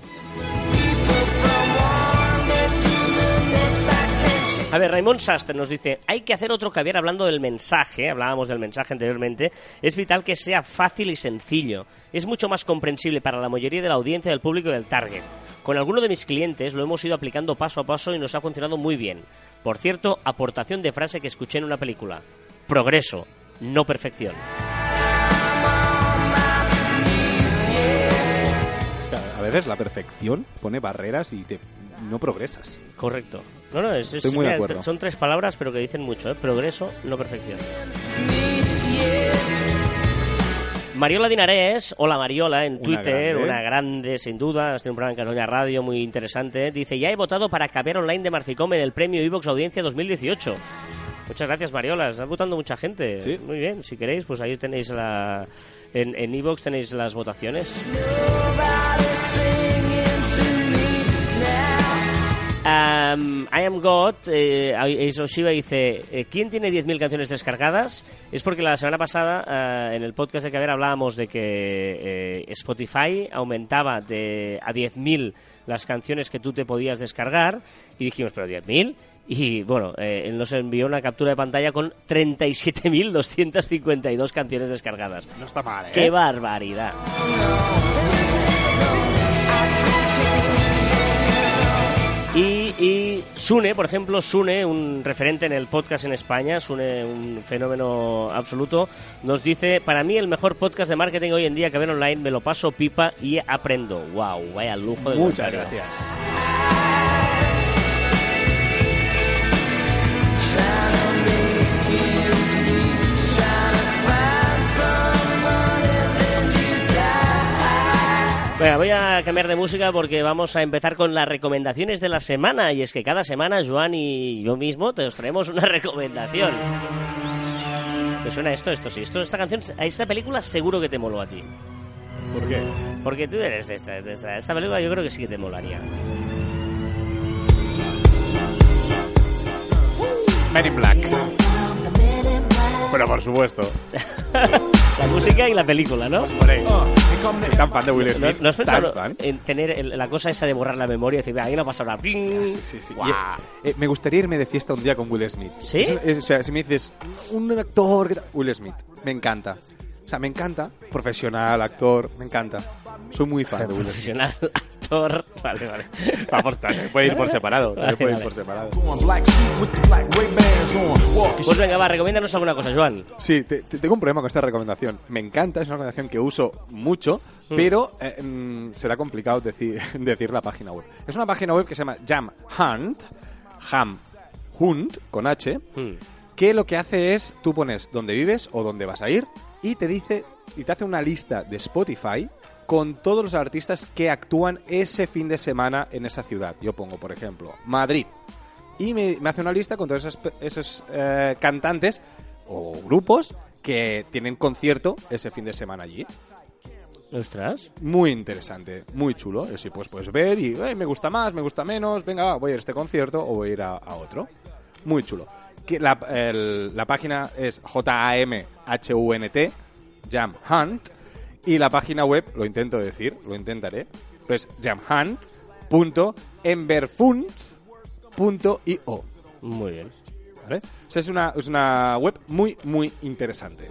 [SPEAKER 1] A ver, Raymond Sastre nos dice, hay que hacer otro caviar hablando del mensaje, hablábamos del mensaje anteriormente, es vital que sea fácil y sencillo, es mucho más comprensible para la mayoría de la audiencia del público y del target. Con alguno de mis clientes lo hemos ido aplicando paso a paso y nos ha funcionado muy bien. Por cierto, aportación de frase que escuché en una película. Progreso, no perfección.
[SPEAKER 2] A veces la perfección pone barreras y te, no progresas.
[SPEAKER 1] Correcto. No, no, es, es-
[SPEAKER 2] Estoy muy de acuerdo.
[SPEAKER 1] son tres palabras, pero que dicen mucho, ¿eh? Progreso, no perfección. Mariola Dinarés, hola Mariola, en
[SPEAKER 2] Una
[SPEAKER 1] Twitter,
[SPEAKER 2] grande.
[SPEAKER 1] una grande sin duda, tiene un programa en Cataluña Radio muy interesante, dice, ya he votado para caber online de Marficom en el premio Evox Audiencia 2018. Muchas gracias Mariola, está votando mucha gente.
[SPEAKER 2] Sí.
[SPEAKER 1] Muy bien, si queréis, pues ahí tenéis la... En, en Evox tenéis las votaciones. Um, I Am God, eh, Shiva dice, eh, ¿quién tiene 10.000 canciones descargadas? Es porque la semana pasada eh, en el podcast de Caber hablábamos de que eh, Spotify aumentaba de a 10.000 las canciones que tú te podías descargar y dijimos, pero 10.000 y bueno, eh, él nos envió una captura de pantalla con 37.252 canciones descargadas.
[SPEAKER 2] No está mal, ¿eh?
[SPEAKER 1] ¡Qué barbaridad! Y, Sune, por ejemplo, Sune, un referente en el podcast en España, Sune, un fenómeno absoluto, nos dice, para mí el mejor podcast de marketing hoy en día que ven online, me lo paso pipa y aprendo. ¡Wow! Vaya lujo de
[SPEAKER 2] Muchas
[SPEAKER 1] comentario.
[SPEAKER 2] gracias.
[SPEAKER 1] Venga, voy a cambiar de música porque vamos a empezar con las recomendaciones de la semana. Y es que cada semana Joan y yo mismo te os traemos una recomendación. ¿Te suena esto? Esto sí. Esto, esta canción, esta película seguro que te moló a ti.
[SPEAKER 2] ¿Por qué?
[SPEAKER 1] Porque tú eres de esta, de esta. Esta película yo creo que sí que te molaría.
[SPEAKER 2] Men in Black. Pero por supuesto.
[SPEAKER 1] La música y la película, ¿no?
[SPEAKER 2] Por ahí. Soy tan fan de Will
[SPEAKER 1] ¿No,
[SPEAKER 2] Smith.
[SPEAKER 1] no has pensado
[SPEAKER 2] fan.
[SPEAKER 1] en tener el- la cosa esa de borrar la memoria y decir, "Venga, ahí no pasa nada?
[SPEAKER 2] Sí, sí, sí. Y, eh, me gustaría irme de fiesta un día con Will Smith.
[SPEAKER 1] ¿Sí?
[SPEAKER 2] Es- es- o sea, si me dices, un actor... Will Smith. Me encanta. O sea, me encanta. Profesional, actor, me encanta. Soy muy fan de Will.
[SPEAKER 1] Profesional, actor. Vale, vale.
[SPEAKER 2] Vamos, también puede ir por separado.
[SPEAKER 1] Vale,
[SPEAKER 2] puede ir
[SPEAKER 1] vale.
[SPEAKER 2] por separado.
[SPEAKER 1] Pues venga, va, recomiéndanos alguna cosa, Joan.
[SPEAKER 2] Sí, te- te- tengo un problema con esta recomendación. Me encanta, es una recomendación que uso mucho,
[SPEAKER 1] Mm.
[SPEAKER 2] pero eh, mm, será complicado decir, decir la página web. Es una página web que se llama Jam Hunt, Jam Hunt, con H,
[SPEAKER 1] Hmm.
[SPEAKER 2] que lo que hace es, tú pones dónde vives o dónde vas a ir y te dice y te hace una lista de Spotify con todos los artistas que actúan ese fin de semana en esa ciudad. Yo pongo, por ejemplo, Madrid. Y me, me hace una lista con todos esos, esos, eh, cantantes o grupos que tienen concierto ese fin de semana allí.
[SPEAKER 1] Ostras.
[SPEAKER 2] Muy interesante, muy chulo. Y así pues puedes ver y "Eh, me gusta más, me gusta menos, venga, va, voy a ir a este concierto o voy a ir a, a otro. Muy chulo. Que la, el- la página es J-A-M-H-U-N-T, Jam Hunt, y la página web, lo intento decir, lo intentaré, pues jamhunt.emberfund.io.
[SPEAKER 1] Muy bien.
[SPEAKER 2] ¿Vale? O sea, es una, es una web muy, muy interesante.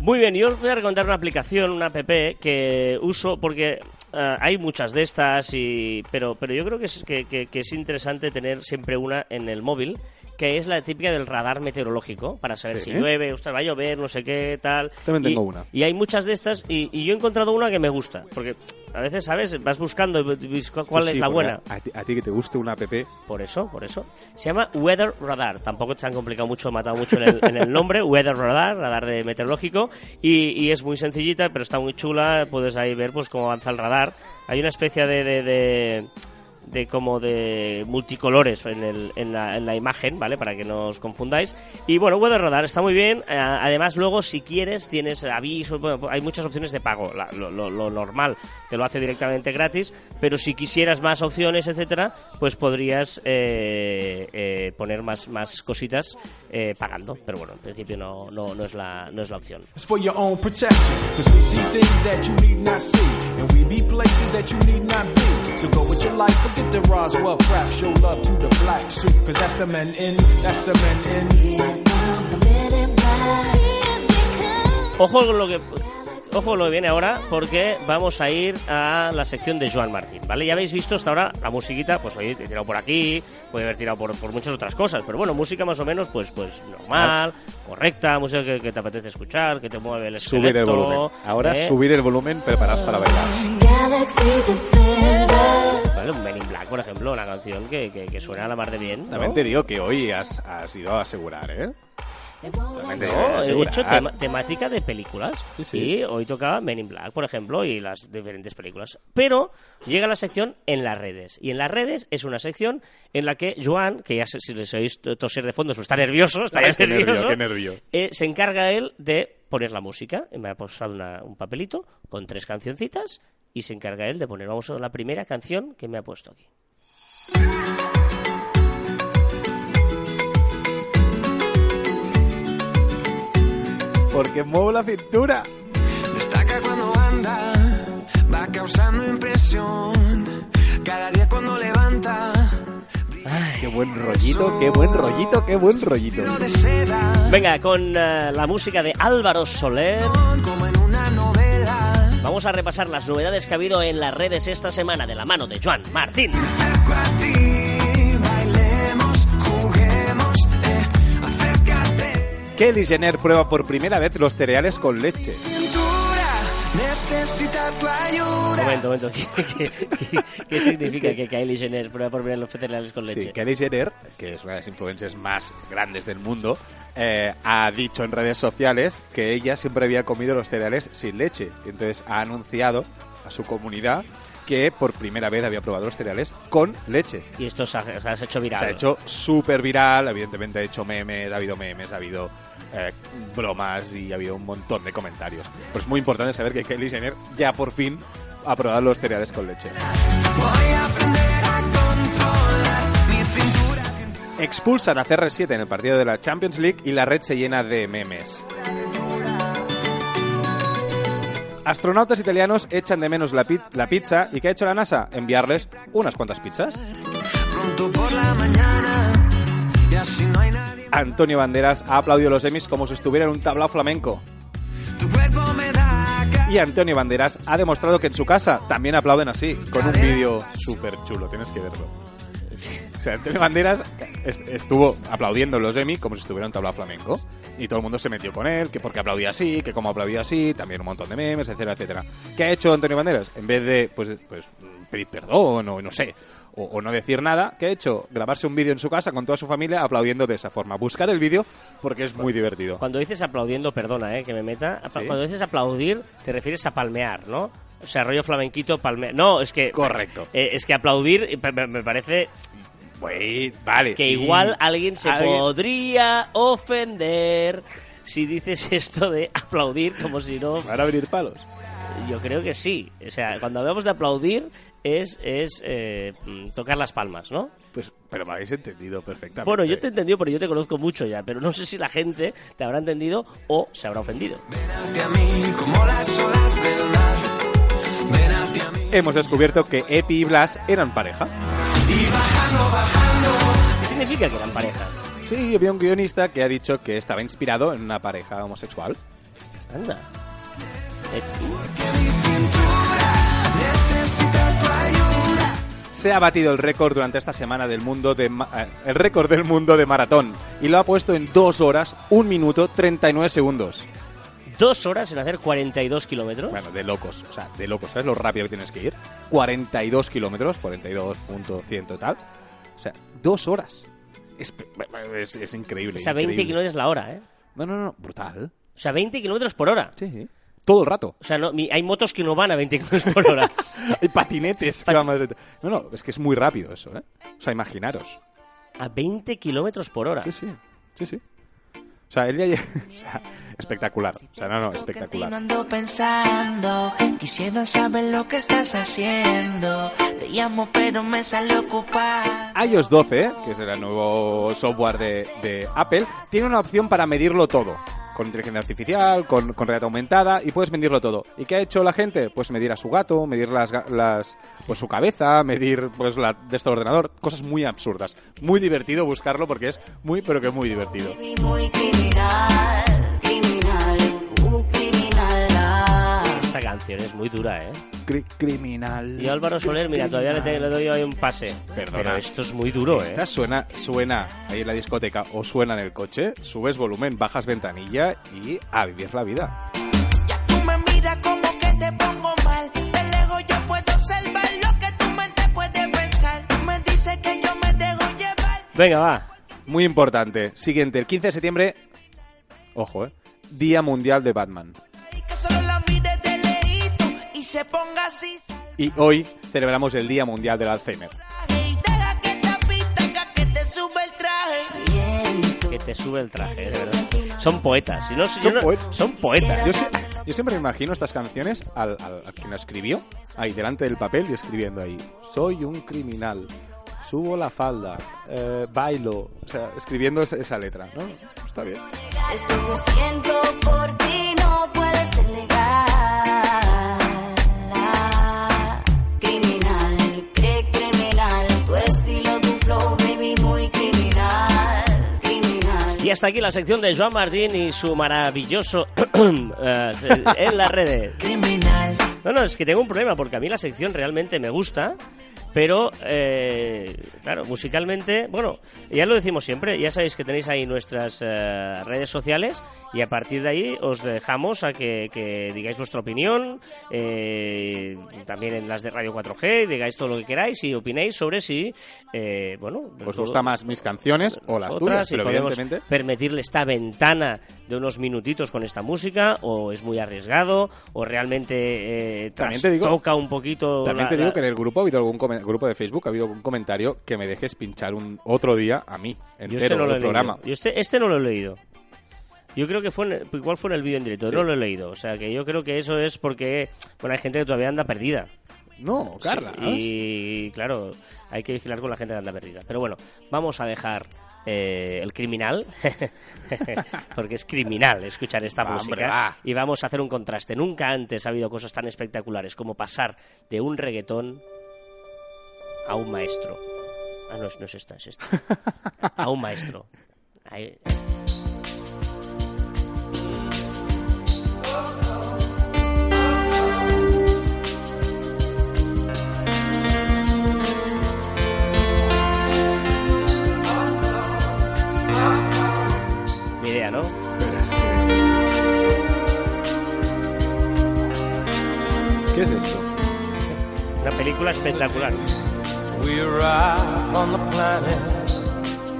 [SPEAKER 1] Muy bien, yo os voy a recomendar una aplicación, una app que uso porque eh, hay muchas de estas, y, pero, pero yo creo que es, que es interesante tener siempre una en el móvil, que es la típica del radar meteorológico, para saber
[SPEAKER 2] Sí.
[SPEAKER 1] si llueve, ostras, va a llover, no sé qué, tal.
[SPEAKER 2] También
[SPEAKER 1] Y-
[SPEAKER 2] tengo una.
[SPEAKER 1] Y hay muchas de estas, y, y yo he encontrado una que me gusta, porque a veces, ¿sabes? Vas buscando cuál
[SPEAKER 2] Sí,
[SPEAKER 1] es la buena.
[SPEAKER 2] A ti, a ti que te guste una app,
[SPEAKER 1] Por eso, por eso. Se llama Weather Radar. Tampoco se han complicado mucho, matado mucho en el, en el nombre. Weather Radar, radar de meteorológico. Y, y es muy sencillita, pero está muy chula. Puedes ahí ver pues cómo avanza el radar. Hay una especie de... de, de de como de multicolores en, el, en, la, en la imagen, ¿vale? Para que no os confundáis. Y bueno, Weather Radar está muy bien. Eh, además, luego, si quieres, tienes. Bueno, hay muchas opciones de pago. Lo, normal te lo hace directamente gratis. Pero si quisieras más opciones, etcétera, pues podrías eh, eh, poner más, más cositas pagando. Pero bueno, en principio no, no, no, es, la, no es la opción.
[SPEAKER 5] Get the Roswell crap, show love to the black suit, cause that's the men in, that's the men in.
[SPEAKER 1] Ojo con lo que ojo lo que viene ahora porque vamos a ir a la sección de Joan Martín, ¿vale? Ya habéis visto hasta ahora la musiquita, pues oye, he tirado por aquí, puede haber tirado por, por muchas otras cosas, pero bueno, música más o menos pues pues normal, correcta, música que, que te apetece escuchar, que te mueve el esqueleto.
[SPEAKER 2] subir el volumen. Ahora
[SPEAKER 1] ¿eh?
[SPEAKER 2] subir el volumen, preparados para bailar.
[SPEAKER 1] Vale, un Men in Black, por ejemplo, una canción que, que, que suena a la mar de bien, ¿no?
[SPEAKER 2] También te digo que hoy has, has ido a asegurar, ¿eh?
[SPEAKER 1] No, he hecho tema- temática de películas.
[SPEAKER 2] Sí, sí.
[SPEAKER 1] Y hoy tocaba Men in Black, por ejemplo, y las diferentes películas. Pero llega la sección en las redes. Y en las redes es una sección en la que Joan, que ya sé si les oís toser de fondo, pues está nervioso, está
[SPEAKER 2] Ay, qué nervio,
[SPEAKER 1] nervioso,
[SPEAKER 2] qué nervio.
[SPEAKER 1] eh, se encarga él de poner la música. Me ha posado una- un papelito con tres cancioncitas y se encarga él de poner, vamos a la primera canción que me ha puesto aquí.
[SPEAKER 2] Porque muevo la cintura.
[SPEAKER 6] Destaca cuando anda, va causando impresión. Cada día cuando levanta,
[SPEAKER 2] Qué buen rollito, qué buen rollito, qué buen rollito.
[SPEAKER 1] Venga, con eh, la música de Álvaro Soler. Vamos a repasar las novedades que ha habido en las redes esta semana de la mano de Joan Martín.
[SPEAKER 2] Kelly Jenner prueba por primera vez los cereales con leche.
[SPEAKER 6] Necesita tu ayuda.
[SPEAKER 1] Momento, momento. ¿Qué, qué- qué- qué significa que Kylie Jenner prueba por primera vez los cereales con leche?
[SPEAKER 2] Sí, Kelly Jenner, que es una de las influencers más grandes del mundo, eh, ha dicho en redes sociales que ella siempre había comido los cereales sin leche. Entonces ha anunciado a su comunidad que por primera vez había probado los cereales con leche.
[SPEAKER 1] Y esto se ha, se hecho viral.
[SPEAKER 2] Se ha hecho súper viral, evidentemente ha hecho memes, ha habido memes, ha habido eh, bromas y ha habido un montón de comentarios. Pero es muy importante saber que Kelly Jenner ya por fin ha probado los cereales con leche.
[SPEAKER 6] Voy a aprender a controlar mi cintura.
[SPEAKER 2] Expulsan a CR7 en el partido de la Champions League y la red se llena de memes. Astronautas italianos echan de menos la, pi- la pizza y ¿qué ha hecho la NASA? Enviarles unas cuantas pizzas.
[SPEAKER 6] Pronto por la mañana, y así no hay nadie.
[SPEAKER 2] Antonio Banderas ha aplaudido los Emmys como si estuviera en un tablao flamenco.
[SPEAKER 6] Tu cuerpo me da ca-
[SPEAKER 2] Y Antonio Banderas ha demostrado que en su casa también aplauden así, con un vídeo súper chulo, tienes que verlo. Sea, Antonio Banderas est- estuvo aplaudiendo en los Emmy como si estuviera en tablao flamenco. Y todo el mundo se metió con él, que porque aplaudía así, que como aplaudía así, también un montón de memes, etcétera, etcétera. ¿Qué ha hecho Antonio Banderas? En vez de, pues, pues pedir perdón o no sé, o, o no decir nada, ¿qué ha hecho? Grabarse un vídeo en su casa con toda su familia aplaudiendo de esa forma. Buscar el vídeo porque es muy divertido.
[SPEAKER 1] Cuando dices aplaudiendo, perdona, eh, que me meta.
[SPEAKER 2] Sí.
[SPEAKER 1] Cuando dices aplaudir, te refieres a palmear, ¿no? O sea, rollo flamenquito, palmear. No, es que.
[SPEAKER 2] Correcto.
[SPEAKER 1] eh, es que aplaudir eh, me parece
[SPEAKER 2] Güey, vale.
[SPEAKER 1] que
[SPEAKER 2] sí.
[SPEAKER 1] igual alguien se
[SPEAKER 2] Alguien-
[SPEAKER 1] podría ofender si dices esto de aplaudir como si no.
[SPEAKER 2] Van a abrir palos.
[SPEAKER 1] Yo creo que sí. O sea, cuando hablamos de aplaudir es, es eh, tocar las palmas, ¿no?
[SPEAKER 2] Pues, pero me habéis entendido perfectamente.
[SPEAKER 1] Bueno, yo te he entendido, pero yo te conozco mucho ya. Pero no sé si la gente te habrá entendido o se habrá ofendido.
[SPEAKER 6] hacia mí como las olas del mar. Ven hacia mí.
[SPEAKER 2] Hemos descubierto que Epi y Blas eran pareja.
[SPEAKER 1] ¿Qué significa que eran pareja?
[SPEAKER 2] Sí, había un guionista que ha dicho que estaba inspirado en una pareja homosexual.
[SPEAKER 1] Anda.
[SPEAKER 2] Se ha batido el récord durante esta semana del mundo de ma- eh, el récord del mundo de maratón y lo ha puesto en 2 horas, 1 minuto 39 segundos.
[SPEAKER 1] Dos horas en hacer 42 kilómetros.
[SPEAKER 2] Bueno, de locos, o sea, de locos, ¿sabes lo rápido que tienes que ir? 42 kilómetros, 42.100 tal. O sea, dos horas. Es, es- es increíble.
[SPEAKER 1] o sea, 20
[SPEAKER 2] increíble.
[SPEAKER 1] kilómetros la hora, ¿eh?
[SPEAKER 2] No, no, no, brutal.
[SPEAKER 1] O sea, 20 kilómetros por hora.
[SPEAKER 2] Sí, todo el rato.
[SPEAKER 1] O sea, no, hay motos que no van a 20 kilómetros por hora.
[SPEAKER 2] Hay patinetes que van más lento. No, no, es que es muy rápido eso, ¿eh? O sea, imaginaros.
[SPEAKER 1] A 20 kilómetros por hora.
[SPEAKER 2] Sí, sí, sí, sí. O sea, él ya... o sea, espectacular. O sea, no, no, espectacular.
[SPEAKER 7] Continuando pensando, quisiera saber lo que estás haciendo. Te llamo pero me sale ocupar.
[SPEAKER 2] iOS 12, que es el nuevo software de, de Apple, tiene una opción para medirlo todo. Con inteligencia artificial, con, con realidad aumentada, y puedes medirlo todo. ¿Y qué ha hecho la gente? Pues medir a su gato, medir las, las pues su cabeza, medir pues la de este ordenador, cosas muy absurdas. Muy divertido buscarlo porque es muy, pero que muy divertido.
[SPEAKER 8] Muy criminal,
[SPEAKER 1] Es muy dura, ¿eh?
[SPEAKER 2] Cri- criminal.
[SPEAKER 1] Y Álvaro Soler, mira, todavía le, te- le doy ahí un pase.
[SPEAKER 2] Perdona.
[SPEAKER 1] Pero esto es muy duro, ¿eh?
[SPEAKER 2] Esta suena, suena ahí en la discoteca o suena en el coche, subes volumen, bajas ventanilla y a vivir la vida.
[SPEAKER 7] Ya tú me miras como que te pongo mal. De lejos yo puedo observar lo que tu mente puede pensar. Tú me dices que yo me dejo llevar.
[SPEAKER 1] Venga, va.
[SPEAKER 2] Muy importante. Siguiente, el 15 de septiembre. Ojo, eh. Día Mundial de Batman.
[SPEAKER 7] Se ponga así.
[SPEAKER 2] Y hoy celebramos el Día Mundial del Alzheimer.
[SPEAKER 7] Que te sube el traje.
[SPEAKER 8] Viento.
[SPEAKER 1] Que te sube el traje, de verdad. Son poetas. Si no, yo
[SPEAKER 2] Son
[SPEAKER 1] no-
[SPEAKER 2] poetas.
[SPEAKER 1] son poetas.
[SPEAKER 2] Yo, sie- yo siempre me imagino estas canciones al, al, al quien la escribió, ahí delante del papel y escribiendo ahí. Soy un criminal. Subo la falda. eh, bailo. O sea, escribiendo esa, esa letra, ¿no? Está bien.
[SPEAKER 8] Esto que siento por ti no puede ser legal.
[SPEAKER 1] Hasta aquí la sección de Joan Martín y su maravilloso eh, en las redes. No, no, es que tengo un problema porque a mí la sección realmente me gusta, pero, eh, claro, musicalmente, bueno, ya lo decimos siempre, ya sabéis que tenéis ahí nuestras eh, redes sociales y a partir de ahí os dejamos a que, que digáis vuestra opinión, eh, también en las de Radio 4G, digáis todo lo que queráis y opinéis sobre si, eh, bueno,
[SPEAKER 2] ¿Os
[SPEAKER 1] todo-
[SPEAKER 2] gusta más mis canciones o las tuyas?
[SPEAKER 1] si podemos
[SPEAKER 2] evidentemente...
[SPEAKER 1] permitirle esta ventana de unos minutitos con esta música o es muy arriesgado o realmente eh,
[SPEAKER 2] También te digo-
[SPEAKER 1] toca un poquito
[SPEAKER 2] También
[SPEAKER 1] la-
[SPEAKER 2] te digo
[SPEAKER 1] la-
[SPEAKER 2] que en el grupo ha habido algún grupo de Facebook ha habido algún comentario que me dejes pinchar un otro día a mí entero
[SPEAKER 1] este no
[SPEAKER 2] el programa.
[SPEAKER 1] Yo este, este no lo he leído yo creo que fue en igual fue en el vídeo en directo
[SPEAKER 2] Sí.
[SPEAKER 1] no lo he leído o sea que yo creo que eso es porque bueno hay gente que todavía anda perdida
[SPEAKER 2] No, Carla.
[SPEAKER 1] Sí, y claro, hay que vigilar con la gente que anda perdida. Pero bueno, vamos a dejar eh, el criminal, porque es criminal escuchar esta
[SPEAKER 2] hombre,
[SPEAKER 1] música.
[SPEAKER 2] va.
[SPEAKER 1] Y vamos a hacer un contraste. Nunca antes ha habido cosas tan espectaculares como pasar de un reggaetón a un maestro. Ah, no, no es esta, es esta. A un maestro. Ahí,
[SPEAKER 2] ¿Qué es esto?
[SPEAKER 1] Una película espectacular.
[SPEAKER 5] We arrive on the planet,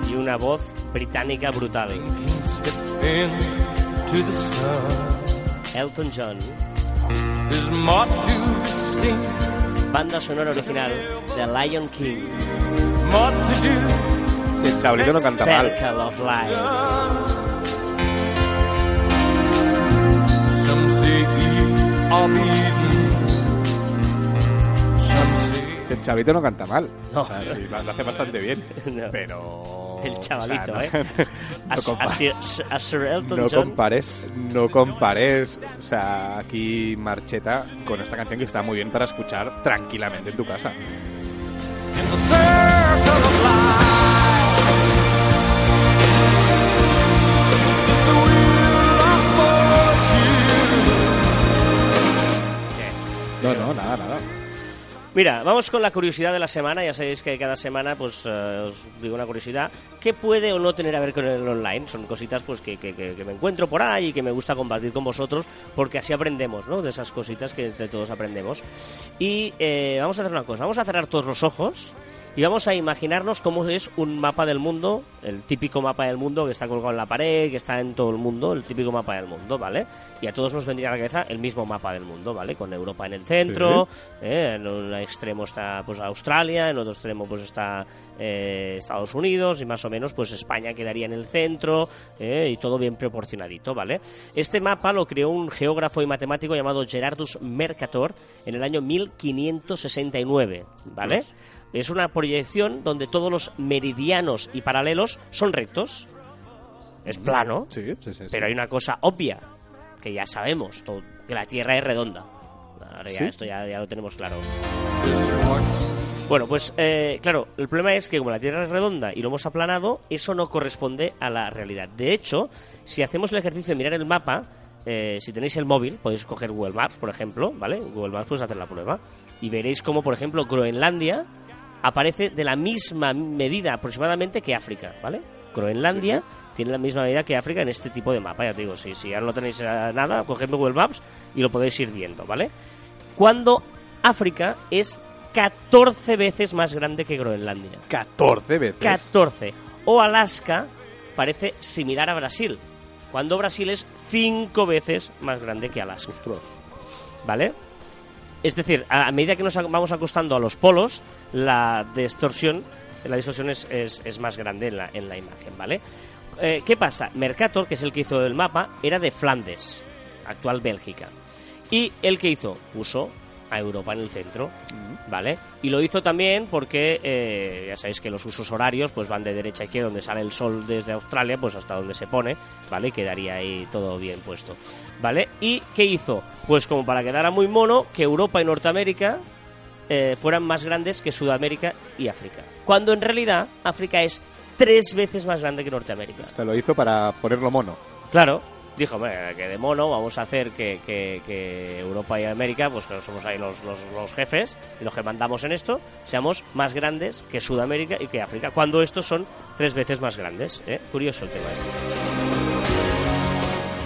[SPEAKER 1] Y una voz británica brutal. Elton John. Banda sonora original de Lion King.
[SPEAKER 5] more to do.
[SPEAKER 2] Sí, el chavalito no canta mal.
[SPEAKER 1] Circle of Life.
[SPEAKER 2] Chavalito no canta mal.
[SPEAKER 1] No.
[SPEAKER 2] O sea, sí, lo, lo hace bastante bien.
[SPEAKER 1] No.
[SPEAKER 2] Pero...
[SPEAKER 1] El chavalito,
[SPEAKER 2] o sea,
[SPEAKER 1] ¿eh?
[SPEAKER 2] no-
[SPEAKER 1] A,
[SPEAKER 2] no
[SPEAKER 1] Sir, a Sir Elton
[SPEAKER 2] No
[SPEAKER 1] John.
[SPEAKER 2] compares, no compares. O sea, aquí Marcheta con esta canción que está muy bien para escuchar tranquilamente en tu casa. No, no, nada, nada.
[SPEAKER 1] Mira, vamos con la curiosidad de la semana. Ya sabéis que cada semana pues eh, os digo una curiosidad. ¿Qué puede o no tener a ver con el online? Son cositas pues que- que- que me encuentro por ahí y que me gusta compartir con vosotros porque así aprendemos, ¿no? De esas cositas que entre todos aprendemos. Y eh, vamos a hacer una cosa. Vamos a cerrar todos los ojos y vamos a imaginarnos cómo es un mapa del mundo, el típico mapa del mundo que está colgado en la pared, que está en todo el mundo, el típico mapa del mundo, ¿vale? Y a todos nos vendría a la cabeza el mismo mapa del mundo, ¿vale? Con Europa en el centro, ¿eh? en un extremo está pues Australia, en otro extremo pues está eh, Estados Unidos y más o menos pues España quedaría en el centro ¿eh? y todo bien proporcionadito, ¿vale? Este mapa lo creó un geógrafo y matemático llamado Gerardus Mercator en el año 1569, ¿vale? Es una proyección donde todos los meridianos y paralelos son rectos. Es plano,
[SPEAKER 2] Sí, sí, sí. sí.
[SPEAKER 1] pero hay una cosa obvia, que ya sabemos, todo- que la Tierra es redonda. Ahora ya
[SPEAKER 2] ¿Sí?
[SPEAKER 1] esto ya, ya lo tenemos claro. Bueno, pues eh, claro, el problema es que como la Tierra es redonda y lo hemos aplanado, eso no corresponde a la realidad. De hecho, si hacemos el ejercicio de mirar el mapa, eh, si tenéis el móvil, podéis coger Google Maps, por ejemplo, ¿vale? Google Maps puedes hacer la prueba y veréis como, por ejemplo, Groenlandia aparece de la misma medida aproximadamente que África, ¿vale? Groenlandia tiene la misma medida que África en este tipo de mapa, ya te digo, si, si ya no tenéis eh, nada, coged Google Maps y lo podéis ir viendo, ¿vale? Cuando África es 14 veces más grande que Groenlandia.
[SPEAKER 2] 14 veces.
[SPEAKER 1] 14. O Alaska parece similar a Brasil, cuando Brasil es 5 veces más grande que Alaska. ¿Vale? Es decir, a medida que nos vamos acostando a los polos, la distorsión, la distorsión es, más grande en la, en la imagen, ¿vale? Eh, ¿Qué pasa? Mercator, que es el que hizo el mapa, era de Flandes, actual Bélgica. Y el que hizo, puso a Europa en el centro, ¿vale? Y lo hizo también porque eh, ya sabéis que los usos horarios pues van de derecha a izquierda, donde sale el sol desde Australia, pues hasta donde se pone, ¿vale? Y quedaría ahí todo bien puesto, ¿vale? ¿Y qué hizo? Pues como para quedar muy mono, que Europa y Norteamérica eh, fueran más grandes que Sudamérica y África. Cuando en realidad África es tres veces más grande que Norteamérica.
[SPEAKER 2] Te lo hizo para ponerlo mono.
[SPEAKER 1] Claro, dijo, "Bueno, que de mono vamos a hacer que, Europa y América, pues que somos ahí los, los- jefes y los que mandamos en esto, seamos más grandes que Sudamérica y que África, cuando estos son tres veces más grandes. ¿eh? Curioso el tema este.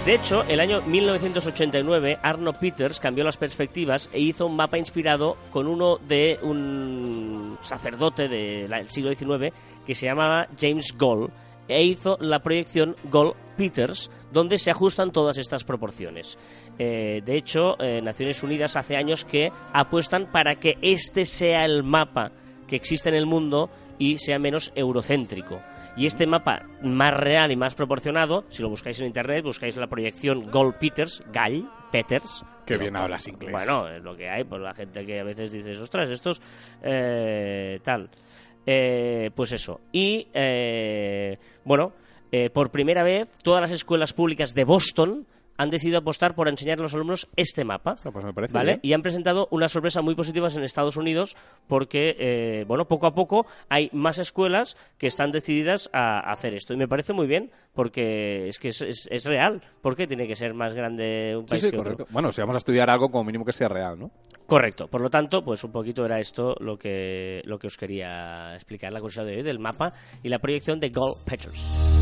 [SPEAKER 1] De hecho, el año 1989, Arno Peters cambió las perspectivas e hizo un mapa inspirado con uno de un sacerdote del siglo XIX que se llamaba James Goll e hizo la proyección Goll-Peters, donde se ajustan todas estas proporciones. Eh, de hecho, eh, Naciones Unidas hace años que apuestan para que este sea el mapa que existe en el mundo y sea menos eurocéntrico. Y este mapa más real y más proporcionado, si lo buscáis en internet, buscáis la proyección Gold Peters, Gall Peters.
[SPEAKER 2] Qué
[SPEAKER 1] Pero,
[SPEAKER 2] bien hablas inglés.
[SPEAKER 1] Bueno, es lo que hay, pues la gente que a veces dices, ostras, estos eh, tal. Eh, pues eso. Y eh, bueno, eh, por primera vez, todas las escuelas públicas de Boston han decidido apostar por enseñar a los alumnos este mapa.
[SPEAKER 2] pues me parece
[SPEAKER 1] ¿vale?
[SPEAKER 2] bien.
[SPEAKER 1] Y han presentado unas sorpresas muy positivas en Estados Unidos porque, eh, bueno, poco a poco hay más escuelas que están decididas a hacer esto. Y me parece muy bien porque es que es, es- es real. ¿Por qué tiene que ser más grande un
[SPEAKER 2] Sí,
[SPEAKER 1] país
[SPEAKER 2] sí,
[SPEAKER 1] que otro?
[SPEAKER 2] correcto. Bueno, si vamos a estudiar algo, como mínimo que sea real, ¿no?
[SPEAKER 1] Correcto. Por lo tanto, pues un poquito era esto lo que, lo que os quería explicar, la curiosidad de hoy del mapa y la proyección de Gold Peters.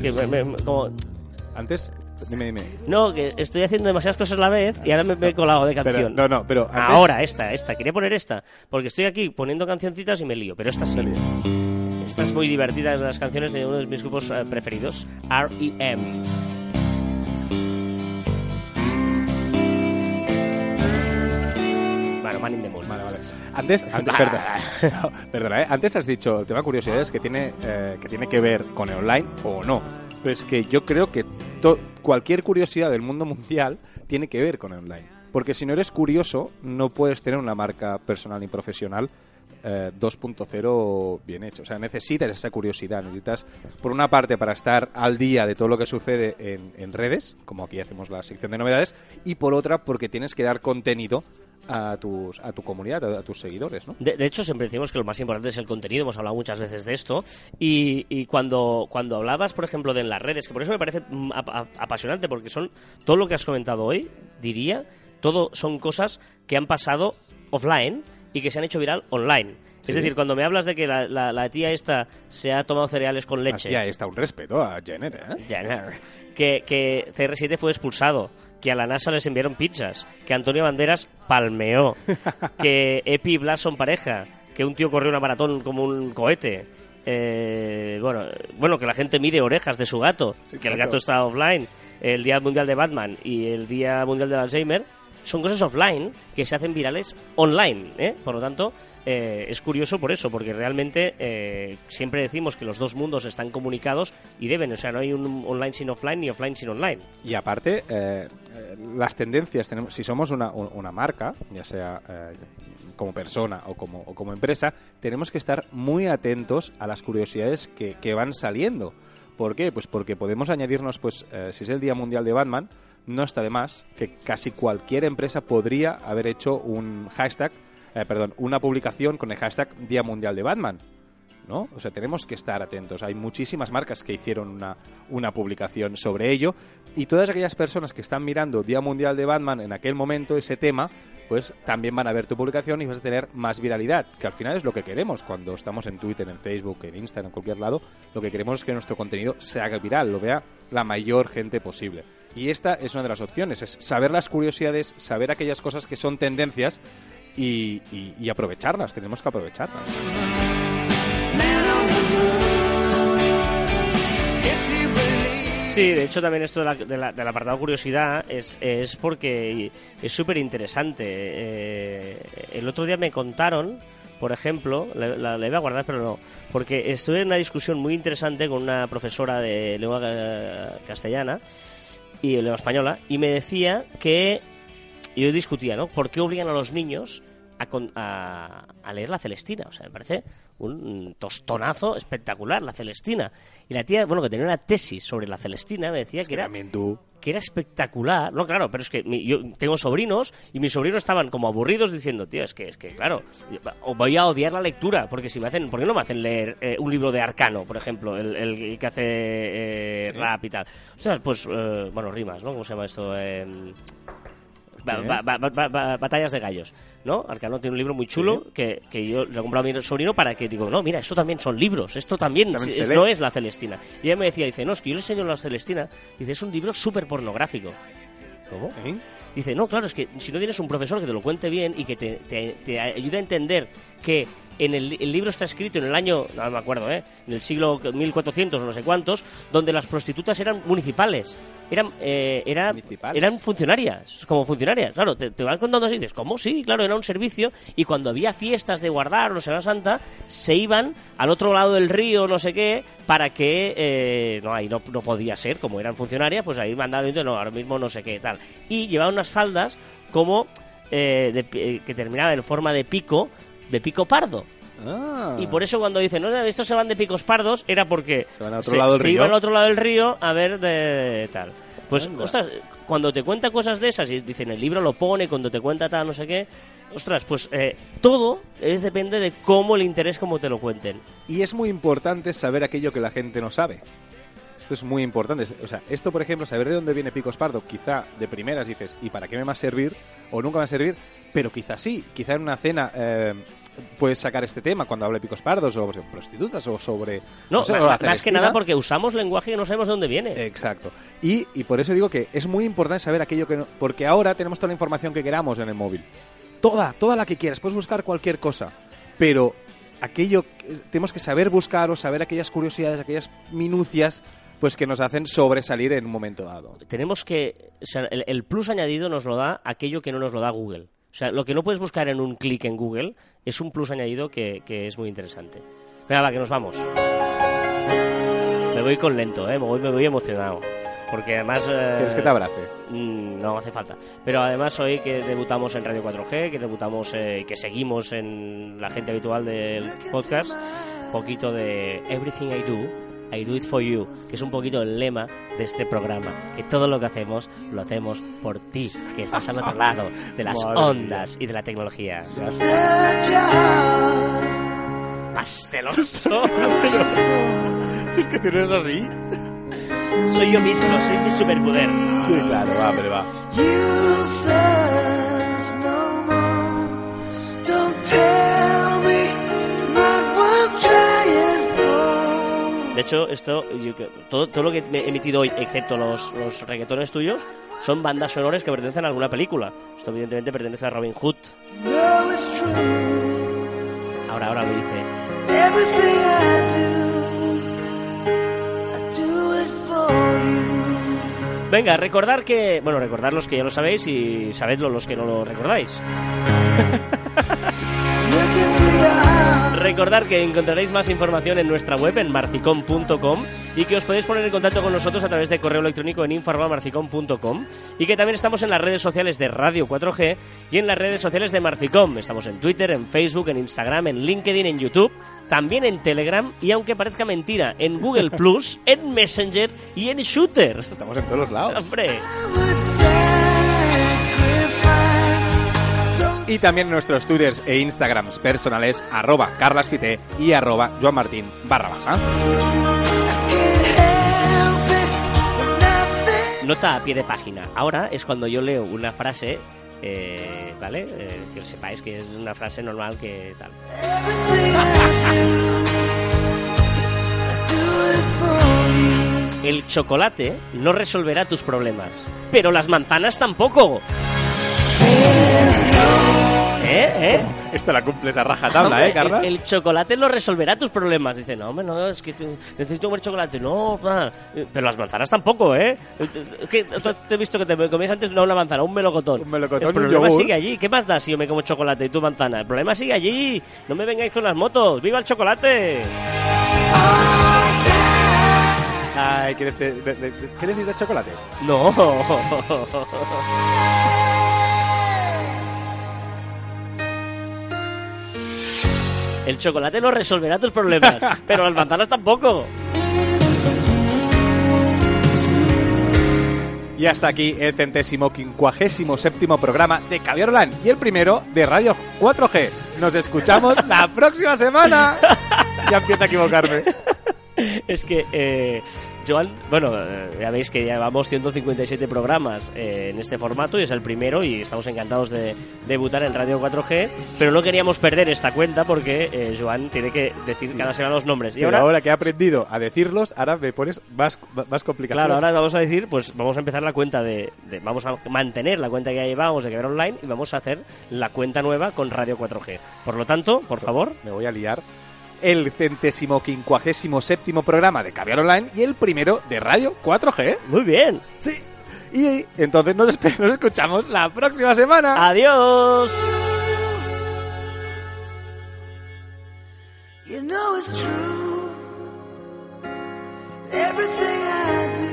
[SPEAKER 1] Que me- me- como-
[SPEAKER 2] Antes, dime, dime.
[SPEAKER 1] no, que estoy haciendo demasiadas cosas a la vez y ahora me, me he colado de
[SPEAKER 2] Pero,
[SPEAKER 1] canción.
[SPEAKER 2] no, no, pero antes-
[SPEAKER 1] Ahora, esta, esta. Quería poner esta. Porque estoy aquí poniendo cancioncitas y me lío. Pero esta sí. Esta es muy divertida, es de las canciones de uno de mis grupos eh, preferidos, R.E.M. Bueno, Man in the Moon.
[SPEAKER 2] Vale, vale. Antes, antes perdona, No, perdona, ¿eh? antes has dicho el tema curiosidades que tiene, eh, que tiene que ver con el online o no. Pero es que yo creo que to- cualquier curiosidad del mundo mundial tiene que ver con el online. Porque si no eres curioso, no puedes tener una marca personal ni profesional eh, 2.0 bien hecha. O sea, necesitas esa curiosidad. Necesitas, por una parte, para estar al día de todo lo que sucede en, en redes, como aquí hacemos la sección de novedades, y por otra, porque tienes que dar contenido a, tus, a tu comunidad, a, a tus seguidores, ¿no?
[SPEAKER 1] De, de hecho, siempre decimos que lo más importante es el contenido, hemos hablado muchas veces de esto, y, y cuando, cuando hablabas, por ejemplo, de en las redes, que por eso me parece mm, ap- ap- apasionante, porque son todo lo que has comentado hoy, diría, todo son cosas que han pasado offline y que se han hecho viral online. Es decir, cuando me hablas de que la, la- la tía esta se ha tomado cereales con leche,
[SPEAKER 2] Así ahí está un respeto a Jenner, ¿eh?
[SPEAKER 1] Jenner, que, que CR7 fue expulsado, que a la NASA les enviaron pizzas, que Antonio Banderas palmeó, que Epi y Blas son pareja, que un tío corrió una maratón como un cohete. eh, bueno, bueno, que la gente mide orejas de su gato, que el gato está offline, el Día Mundial de Batman y el Día Mundial del Alzheimer, son cosas offline que se hacen virales online. ¿eh? Por lo tanto, eh, es curioso por eso, porque realmente eh, siempre decimos que los dos mundos están comunicados y deben, o sea, no hay un online sin offline ni offline sin online.
[SPEAKER 2] Y aparte, eh, las tendencias, tenemos, si somos una, un- una marca, ya sea como persona o como, o como empresa, tenemos que estar muy atentos a las curiosidades que, que van saliendo. ¿Por qué? Pues porque podemos añadirnos, pues, si es el Día Mundial de Batman, no está de más que casi cualquier empresa podría haber hecho un hashtag, eh, perdón, una publicación con el hashtag Día Mundial de Batman. ¿no? O sea, tenemos que estar atentos. Hay muchísimas marcas que hicieron una, una publicación sobre ello y todas aquellas personas que están mirando Día Mundial de Batman en aquel momento, ese tema, pues también van a ver tu publicación y vas a tener más viralidad, que al final es lo que queremos cuando estamos en Twitter, en Facebook, en Instagram, en cualquier lado. Lo que queremos es que nuestro contenido se haga viral, lo vea la mayor gente posible. Y esta es una de las opciones, es saber las curiosidades, saber aquellas cosas que son tendencias y, aprovecharlas, tenemos que aprovecharlas.
[SPEAKER 1] Sí, de hecho también esto de la- de del apartado curiosidad es, es porque es súper interesante. Eh, el otro día me contaron, por ejemplo, la, la- iba a guardar pero no, porque estuve en una discusión muy interesante con una profesora de lengua eh, castellana y lengua española y me decía que y yo discutía, ¿no? ¿Por qué obligan a los niños a, a- a leer la Celestina? O sea, me parece un tostonazo espectacular, la Celestina. Y la tía, bueno, que tenía una tesis sobre la Celestina, me decía que era,
[SPEAKER 2] tú.
[SPEAKER 1] que era espectacular. No, claro, pero es que mi- yo tengo sobrinos y mis sobrinos estaban como aburridos diciendo, tío, es que, es que claro, voy a odiar la lectura, porque si me hacen, ¿por qué no me hacen leer eh, un libro de Arcano, por ejemplo, el, el- el que hace eh, rap y tal? O sea, pues, eh, bueno, rimas, ¿no? ¿Cómo se llama esto? Ba- ba- ba- ba- ba- batallas de gallos, ¿no? Arcano tiene un libro muy chulo que, que yo le he comprado a mi sobrino para que digo, no, mira, esto también son libros, esto también, es- no es la Celestina. Y ella me decía, dice, no, es que yo le enseño la Celestina, dice, es un libro súper pornográfico. ¿Cómo?
[SPEAKER 2] ¿Eh?
[SPEAKER 1] Dice, no, claro, es que si no tienes un profesor que te lo cuente bien y que te, te- te ayude a entender que en el, el libro está escrito en el año, no me acuerdo, ¿eh? en el siglo 1400 o no sé cuántos, donde las prostitutas eran municipales. Eran, eh, era- eran funcionarias, como funcionarias. Claro, te, te van contando así, dices, ¿cómo? Sí, claro, era un servicio y cuando había fiestas de guardar o Semana Santa, se iban al otro lado del río, no sé qué, para que, eh, no, ahí no, no podía ser, como eran funcionarias, pues ahí mandaban, no, ahora mismo no sé qué, tal. Y llevaban unas faldas como, eh, de eh, que terminaban en forma de pico, de pico pardo.
[SPEAKER 2] Ah.
[SPEAKER 1] Y por eso cuando dicen, no, estos se van de picos pardos, era porque
[SPEAKER 2] Se van al otro lado del
[SPEAKER 1] se
[SPEAKER 2] río.
[SPEAKER 1] iban al otro lado del río a ver de tal. Pues,
[SPEAKER 2] Anda.
[SPEAKER 1] ostras, cuando te cuenta cosas de esas y dicen, el libro lo pone, cuando te cuenta tal, no sé qué, ostras, pues eh, todo es depende de cómo el interés, como te lo cuenten.
[SPEAKER 2] Y es muy importante saber aquello que la gente no sabe. Esto es muy importante. O sea, esto, por ejemplo, saber de dónde viene Picos Pardo, quizá de primeras dices, ¿y para qué me va a servir? O nunca me va a servir. pero quizás sí, quizá en una cena eh, puedes sacar este tema cuando hable picos pardos o sobre prostitutas o sobre...
[SPEAKER 1] No,
[SPEAKER 2] sé,
[SPEAKER 1] ma-
[SPEAKER 2] o la
[SPEAKER 1] más que nada porque usamos lenguaje que no sabemos de dónde viene.
[SPEAKER 2] Exacto. Y, y por eso digo que es muy importante saber aquello que no... Porque ahora tenemos toda la información que queramos en el móvil. Toda, toda la que quieras. Puedes buscar cualquier cosa. Pero aquello... que- Tenemos que saber buscar o saber aquellas curiosidades, aquellas minucias, pues que nos hacen sobresalir en un momento dado.
[SPEAKER 1] tenemos que. o sea, el, el plus añadido nos lo da aquello que no nos lo da Google. O sea, lo que no puedes buscar en un clic en Google es un plus añadido que, que es muy interesante. Venga, va, que nos vamos. Me voy con lento, ¿eh? Me voy, me voy emocionado. Porque además. eh,
[SPEAKER 2] ¿Quieres que te abrace?
[SPEAKER 1] Mm, No hace falta. Pero además hoy que debutamos en Radio 4G, que debutamos, eh, que seguimos en la gente habitual del podcast, poquito de Everything I Do, I Do It For You, que es un poquito el lema de este programa. Que todo lo que hacemos, lo hacemos por ti, que estás al otro lado de las
[SPEAKER 2] Madre
[SPEAKER 1] ondas y de la tecnología. Pasteloso.
[SPEAKER 2] Es que tú no eres así.
[SPEAKER 1] soy yo mismo, soy mi superpoder.
[SPEAKER 2] Sí, claro, va, pero va.
[SPEAKER 1] De hecho, esto, yo todo, todo lo que he emitido hoy, excepto los, los reggaetones tuyos, son bandas sonoras que pertenecen a alguna película. Esto evidentemente pertenece a Robin Hood. Ahora, ahora lo dice. Venga, recordar que... Bueno, recordar los que ya lo sabéis y sabedlo los que no lo recordáis. Recordar que encontraréis más información en nuestra web en marficom.com y que os podéis poner en contacto con nosotros a través de correo electrónico en info@marficom.com y que también estamos en las redes sociales de Radio 4G y en las redes sociales de Marficom. Estamos en Twitter, en Facebook, en Instagram, en LinkedIn, en YouTube, también en Telegram y aunque parezca mentira, en Google Plus, en Messenger y en Shooter.
[SPEAKER 2] Estamos en todos los lados.
[SPEAKER 1] Hombre,
[SPEAKER 2] Y también en nuestros twitters e instagrams personales, arroba carlasfite y arroba joanmartin barra baja.
[SPEAKER 1] nota a pie de página. Ahora es cuando yo leo una frase, eh, ¿vale? Eh, que sepáis que es una frase normal que tal. El chocolate no resolverá tus problemas, pero las manzanas tampoco. ¿Eh? ¿Eh?
[SPEAKER 2] Esto la cumples a rajatabla, ¿eh,
[SPEAKER 1] El,
[SPEAKER 2] Carlas?
[SPEAKER 1] el chocolate no resolverá tus problemas. Dice, no, hombre, no, es que necesito comer chocolate. No, pero las manzanas tampoco, ¿eh? Que te he visto que te comías antes no una manzana, un melocotón.
[SPEAKER 2] Un melocotón
[SPEAKER 1] El problema
[SPEAKER 2] yogur.
[SPEAKER 1] sigue allí. ¿Qué más da si yo me como chocolate y tú manzana? El problema sigue allí. No me vengáis con las motos. ¡Viva el chocolate!
[SPEAKER 2] Ay, ¿quieres, te- ¿qué chocolate?
[SPEAKER 1] No. El chocolate no resolverá tus problemas, pero las manzanas tampoco.
[SPEAKER 2] Y hasta aquí el centésimo quincuagésimo séptimo programa de Caviar Online y el primero de Radio 4G. Nos escuchamos la próxima semana. Ya empiezo a equivocarme.
[SPEAKER 1] Es que, eh, Joan, bueno, eh, ya veis que llevamos 157 programas eh, en este formato y es el primero y estamos encantados de debutar en Radio 4G, pero no queríamos perder esta cuenta porque eh, Joan tiene que decir cada semana los nombres. Y
[SPEAKER 2] Pero
[SPEAKER 1] ahora,
[SPEAKER 2] ahora que he aprendido a decirlos, ahora me pones más, más complicado.
[SPEAKER 1] claro, ahora vamos a decir, pues vamos a empezar la cuenta de, de- vamos a mantener la cuenta que ya llevábamos de Quebrar Online y vamos a hacer la cuenta nueva con Radio 4G. Por lo tanto, por favor,
[SPEAKER 2] Me voy a liar. El centésimo quincuagésimo séptimo programa de Caviar Online y el primero de Radio 4G.
[SPEAKER 1] muy bien.
[SPEAKER 2] Sí. Y entonces nos, escuchamos la próxima semana.
[SPEAKER 1] Adiós.
[SPEAKER 3] You know it's true. Everything I do.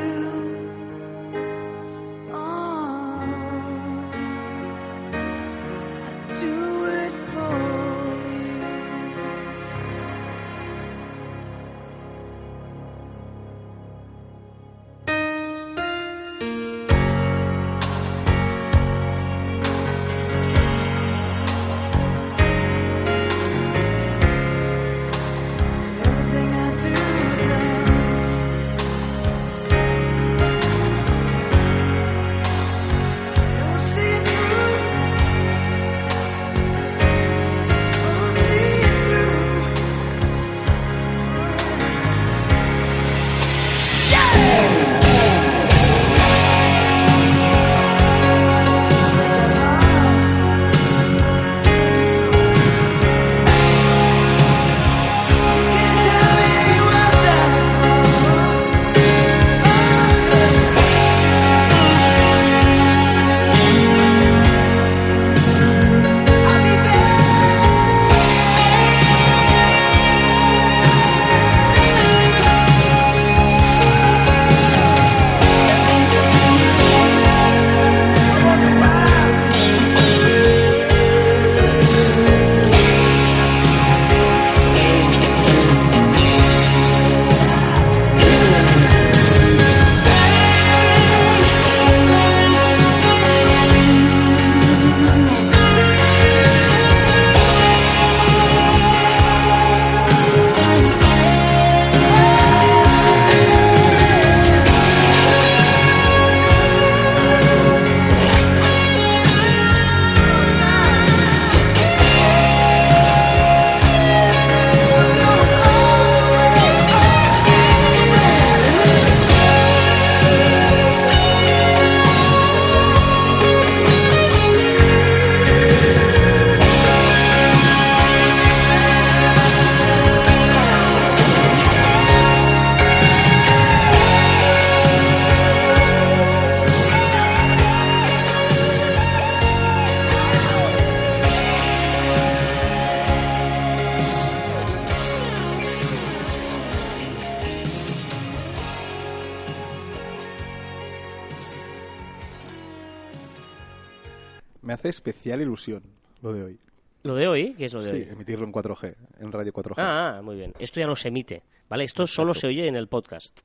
[SPEAKER 2] Me hace especial ilusión lo de hoy.
[SPEAKER 1] ¿Lo de hoy? ¿Qué es lo de
[SPEAKER 2] Sí,
[SPEAKER 1] hoy?
[SPEAKER 2] emitirlo en 4G, en radio 4G.
[SPEAKER 1] Ah, ah, muy bien. Esto ya no se emite, ¿vale? Esto solo se oye en el podcast.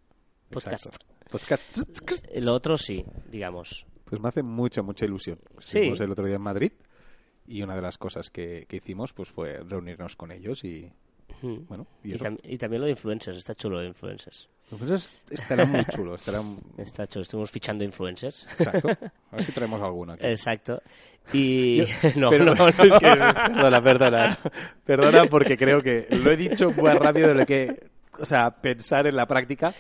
[SPEAKER 1] Podcast.
[SPEAKER 2] Exacto. Podcast.
[SPEAKER 1] Lo otro sí, digamos.
[SPEAKER 2] Pues me hace mucha, mucha ilusión.
[SPEAKER 1] Sí.
[SPEAKER 2] Estuvimos el otro día en Madrid y una de las cosas que, que hicimos pues fue reunirnos con ellos y, bueno, y
[SPEAKER 1] Y, tam- y también lo de influencers, está chulo lo de influencers.
[SPEAKER 2] Entonces estará muy chulo, estará...
[SPEAKER 1] Está chulo, estuvimos fichando influencers.
[SPEAKER 2] Exacto. A ver si traemos alguno aquí.
[SPEAKER 1] Exacto. Y... no,
[SPEAKER 2] Pero-
[SPEAKER 1] no, no,
[SPEAKER 2] es que- perdona, perdona. Perdona porque creo que lo he dicho más rápido de lo que... O sea, pensar en la práctica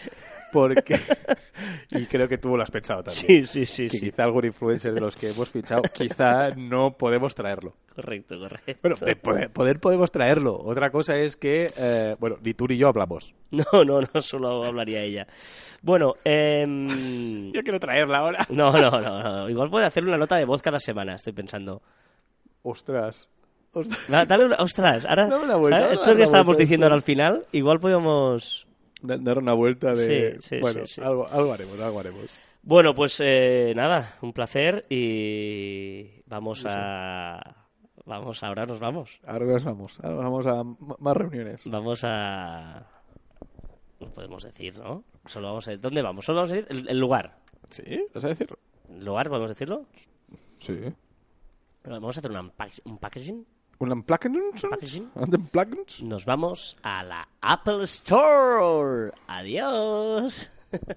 [SPEAKER 2] porque... Y creo que tú lo has pensado también.
[SPEAKER 1] Sí, sí, sí,
[SPEAKER 2] que
[SPEAKER 1] sí.
[SPEAKER 2] quizá algún influencer de los que hemos fichado, quizá no podemos traerlo.
[SPEAKER 1] Correcto, correcto.
[SPEAKER 2] Bueno, de poder, poder podemos traerlo. Otra cosa es que, eh, bueno, ni tú ni yo hablamos.
[SPEAKER 1] No, no, no, solo hablaría ella. Bueno, em,
[SPEAKER 2] quiero traerla ahora.
[SPEAKER 1] No, no, no, no. Igual puede hacer una nota de voz cada semana, estoy pensando.
[SPEAKER 2] Ostras. Ostras.
[SPEAKER 1] Va, Dale una, ostras, ahora,
[SPEAKER 2] Dame una vuelta,
[SPEAKER 1] ¿sabes? Esto que estábamos diciendo ahora al final, igual podemos...
[SPEAKER 2] Da- Dar una vuelta de...
[SPEAKER 1] Sí, sí,
[SPEAKER 2] bueno,
[SPEAKER 1] sí.
[SPEAKER 2] Algo, algo haremos, algo haremos.
[SPEAKER 1] Bueno, pues eh, nada, un placer y vamos a... Vamos, ahora nos vamos.
[SPEAKER 2] Ahora nos vamos. Ahora nos vamos a más reuniones.
[SPEAKER 1] Vamos a... No podemos decir, ¿no? Solo vamos a. ¿Dónde vamos? Solo vamos a decir el, el lugar.
[SPEAKER 2] ¿Sí? ¿Vas a decirlo?
[SPEAKER 1] ¿El lugar, podemos decirlo?
[SPEAKER 2] Sí.
[SPEAKER 1] Vamos a hacer un packaging.
[SPEAKER 2] ¿Un unplugging?
[SPEAKER 1] Packaging.
[SPEAKER 2] ¿Un unplugging?
[SPEAKER 1] Nos vamos a la Apple Store. Adiós.